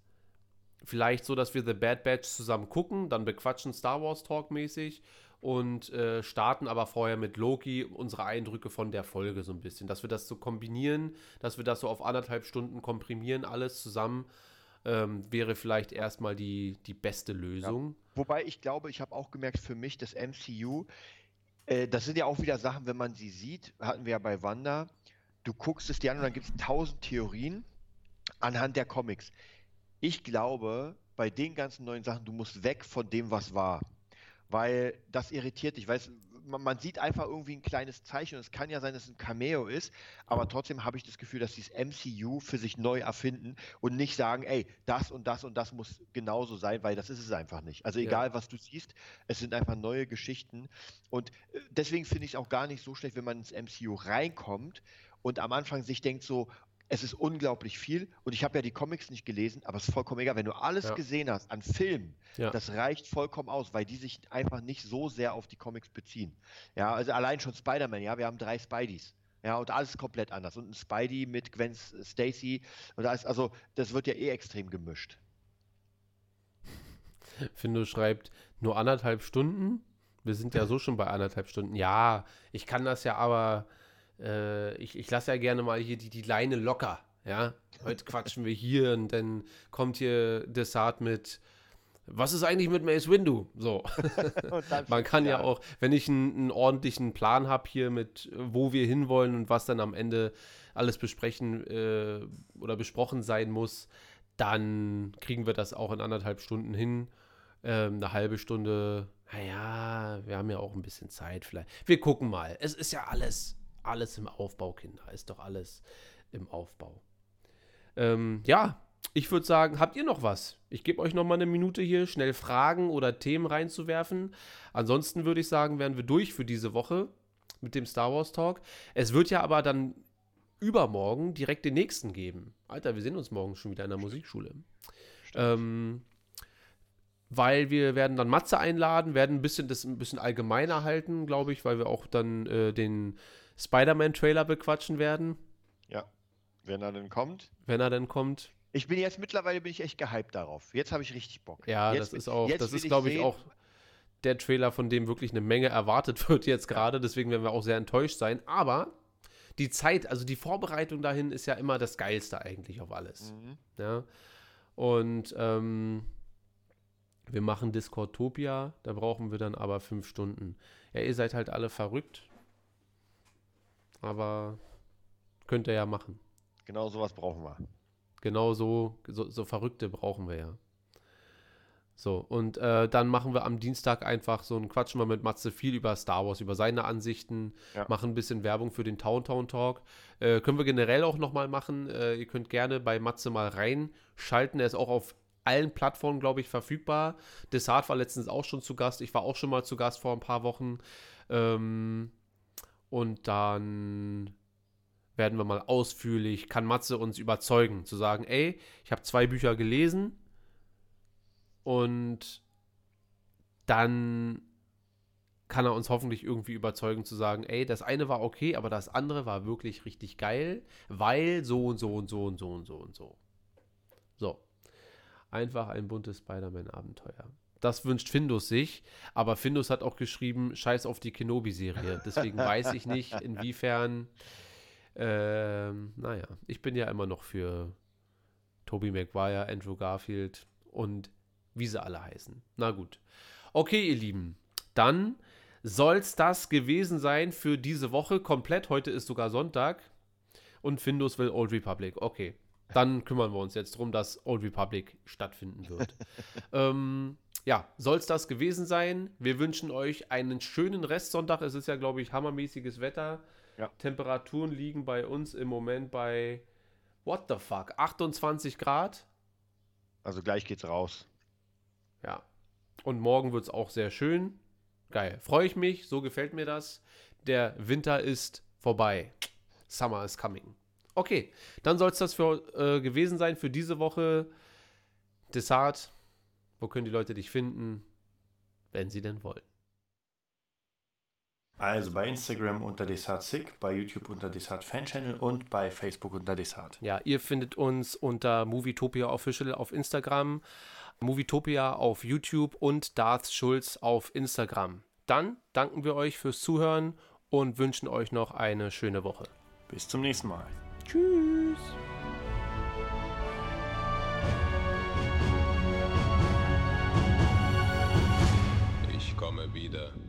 vielleicht so, dass wir The Bad Batch zusammen gucken, dann bequatschen Star Wars Talk mäßig und äh, starten aber vorher mit Loki unsere Eindrücke von der Folge so ein bisschen. Dass wir das so kombinieren, dass wir das so auf anderthalb Stunden komprimieren, alles zusammen, ähm, wäre vielleicht erstmal die, die beste Lösung. Wobei ich glaube, ich habe auch gemerkt, für mich das MCU, äh, das sind ja auch wieder Sachen, wenn man sie sieht, hatten wir ja bei Wanda, du guckst es dir an und dann gibt es tausend Theorien anhand der Comics. Ich glaube, bei den ganzen neuen Sachen, du musst weg von dem, was war. Weil das irritiert dich. Weißt, man, man sieht einfach irgendwie ein kleines Zeichen und es kann ja sein, dass es ein Cameo ist, aber trotzdem habe ich das Gefühl, dass sie das MCU für sich neu erfinden und nicht sagen, ey, das und das und das muss genauso sein, weil das ist es einfach nicht. Also egal, Ja. was du siehst, es sind einfach neue Geschichten und äh, deswegen finde ich es auch gar nicht so schlecht, wenn man ins MCU reinkommt und am Anfang sich denkt so, es ist unglaublich viel und ich habe ja die Comics nicht gelesen, aber es ist vollkommen egal, wenn du alles Ja. gesehen hast an Filmen, Ja. das reicht vollkommen aus, weil die sich einfach nicht so sehr auf die Comics beziehen. Ja, also allein schon Spider-Man, ja, wir haben drei Spideys. Ja, und alles ist komplett anders. Und ein Spidey mit Gwen Stacy und alles, also das wird ja eh extrem gemischt. [LAUGHS] Findo schreibt, nur anderthalb Stunden? Wir sind ja so schon bei anderthalb Stunden. Ja, ich kann das ja aber, äh, ich, ich lasse ja gerne mal hier die, die Leine locker. Ja, heute quatschen wir hier und dann kommt hier Desart mit, was ist eigentlich mit Mace Windu? So. [LAUGHS] [LAUGHS] Man kann ja auch, wenn ich einen, einen ordentlichen Plan habe hier mit, wo wir hinwollen und was dann am Ende alles besprechen äh, oder besprochen sein muss, dann kriegen wir das auch in anderthalb Stunden hin. Ähm, eine halbe Stunde, naja, wir haben ja auch ein bisschen Zeit vielleicht. Wir gucken mal. Es ist ja alles, alles im Aufbau, Kinder. Ist doch alles im Aufbau. Ähm, ja, ich würde sagen, habt ihr noch was? Ich gebe euch noch mal eine Minute hier, schnell Fragen oder Themen reinzuwerfen. Ansonsten würde ich sagen, wären wir durch für diese Woche mit dem Star Wars Talk. Es wird ja aber dann übermorgen direkt den nächsten geben. Alter, wir sehen uns morgen schon wieder in der Musikschule. Ähm, weil wir werden dann Matze einladen, werden ein bisschen das ein bisschen allgemeiner halten, glaube ich, weil wir auch dann äh, den Spider-Man-Trailer bequatschen werden, Ja, wenn er denn kommt. wenn er dann kommt. Ich bin jetzt mittlerweile bin ich echt gehypt darauf. Jetzt habe ich richtig Bock. Ja, jetzt, das ist auch, das ist, glaube ich, sehen- auch der Trailer, von dem wirklich eine Menge erwartet [LAUGHS] wird jetzt gerade. Deswegen werden wir auch sehr enttäuscht sein. Aber die Zeit, also die Vorbereitung dahin ist ja immer das Geilste eigentlich auf alles. Mhm. Ja. Und ähm, wir machen Discordtopia, da brauchen wir dann aber fünf Stunden. Ja, ihr seid halt alle verrückt. Aber könnt ihr ja machen. Genau sowas brauchen wir. Genau so, so, so Verrückte brauchen wir ja. So, und äh, dann machen wir am Dienstag einfach so ein Quatschen wir mit Matze viel über Star Wars, über seine Ansichten, Ja. machen ein bisschen Werbung für den Town Town Talk. Äh, können wir generell auch nochmal machen. Äh, ihr könnt gerne bei Matze mal reinschalten. Er ist auch auf allen Plattformen, glaube ich, verfügbar. Desart war letztens auch schon zu Gast. Ich war auch schon mal zu Gast vor ein paar Wochen. Ähm, und dann werden wir mal ausführlich, kann Matze uns überzeugen, zu sagen, ey, ich habe zwei Bücher gelesen und dann kann er uns hoffentlich irgendwie überzeugen zu sagen, ey, das eine war okay, aber das andere war wirklich richtig geil, weil so und so und so und so und so und so. So. Einfach ein buntes Spider-Man-Abenteuer. Das wünscht Findus sich, aber Findus hat auch geschrieben, scheiß auf die Kenobi-Serie. Deswegen weiß ich nicht, [LAUGHS] inwiefern ähm, naja, ich bin ja immer noch für Tobey Maguire, Andrew Garfield und wie sie alle heißen. Na gut. Okay, ihr Lieben, dann soll's das gewesen sein für diese Woche komplett. Heute ist sogar Sonntag und Findus will Old Republic. Okay, dann kümmern wir uns jetzt darum, dass Old Republic stattfinden wird. [LAUGHS] ähm, ja, soll's das gewesen sein. Wir wünschen euch einen schönen Restsonntag. Es ist ja, glaube ich, hammermäßiges Wetter. Ja. Temperaturen liegen bei uns im Moment bei, what the fuck, 28 Grad. Also gleich geht's raus. Ja. Und morgen wird es auch sehr schön. Geil. Freue ich mich. So gefällt mir das. Der Winter ist vorbei. Summer is coming. Okay, dann soll es das für, äh, gewesen sein für diese Woche. Desart, wo können die Leute dich finden, wenn sie denn wollen? Also bei Instagram unter DesartSick, bei YouTube unter Desart Fan Channel und bei Facebook unter Desart. Ja, ihr findet uns unter Movietopia Official auf Instagram, Movietopia auf YouTube und Darth Schulz auf Instagram. Dann danken wir euch fürs Zuhören und wünschen euch noch eine schöne Woche. Bis zum nächsten Mal. Tschüss. be the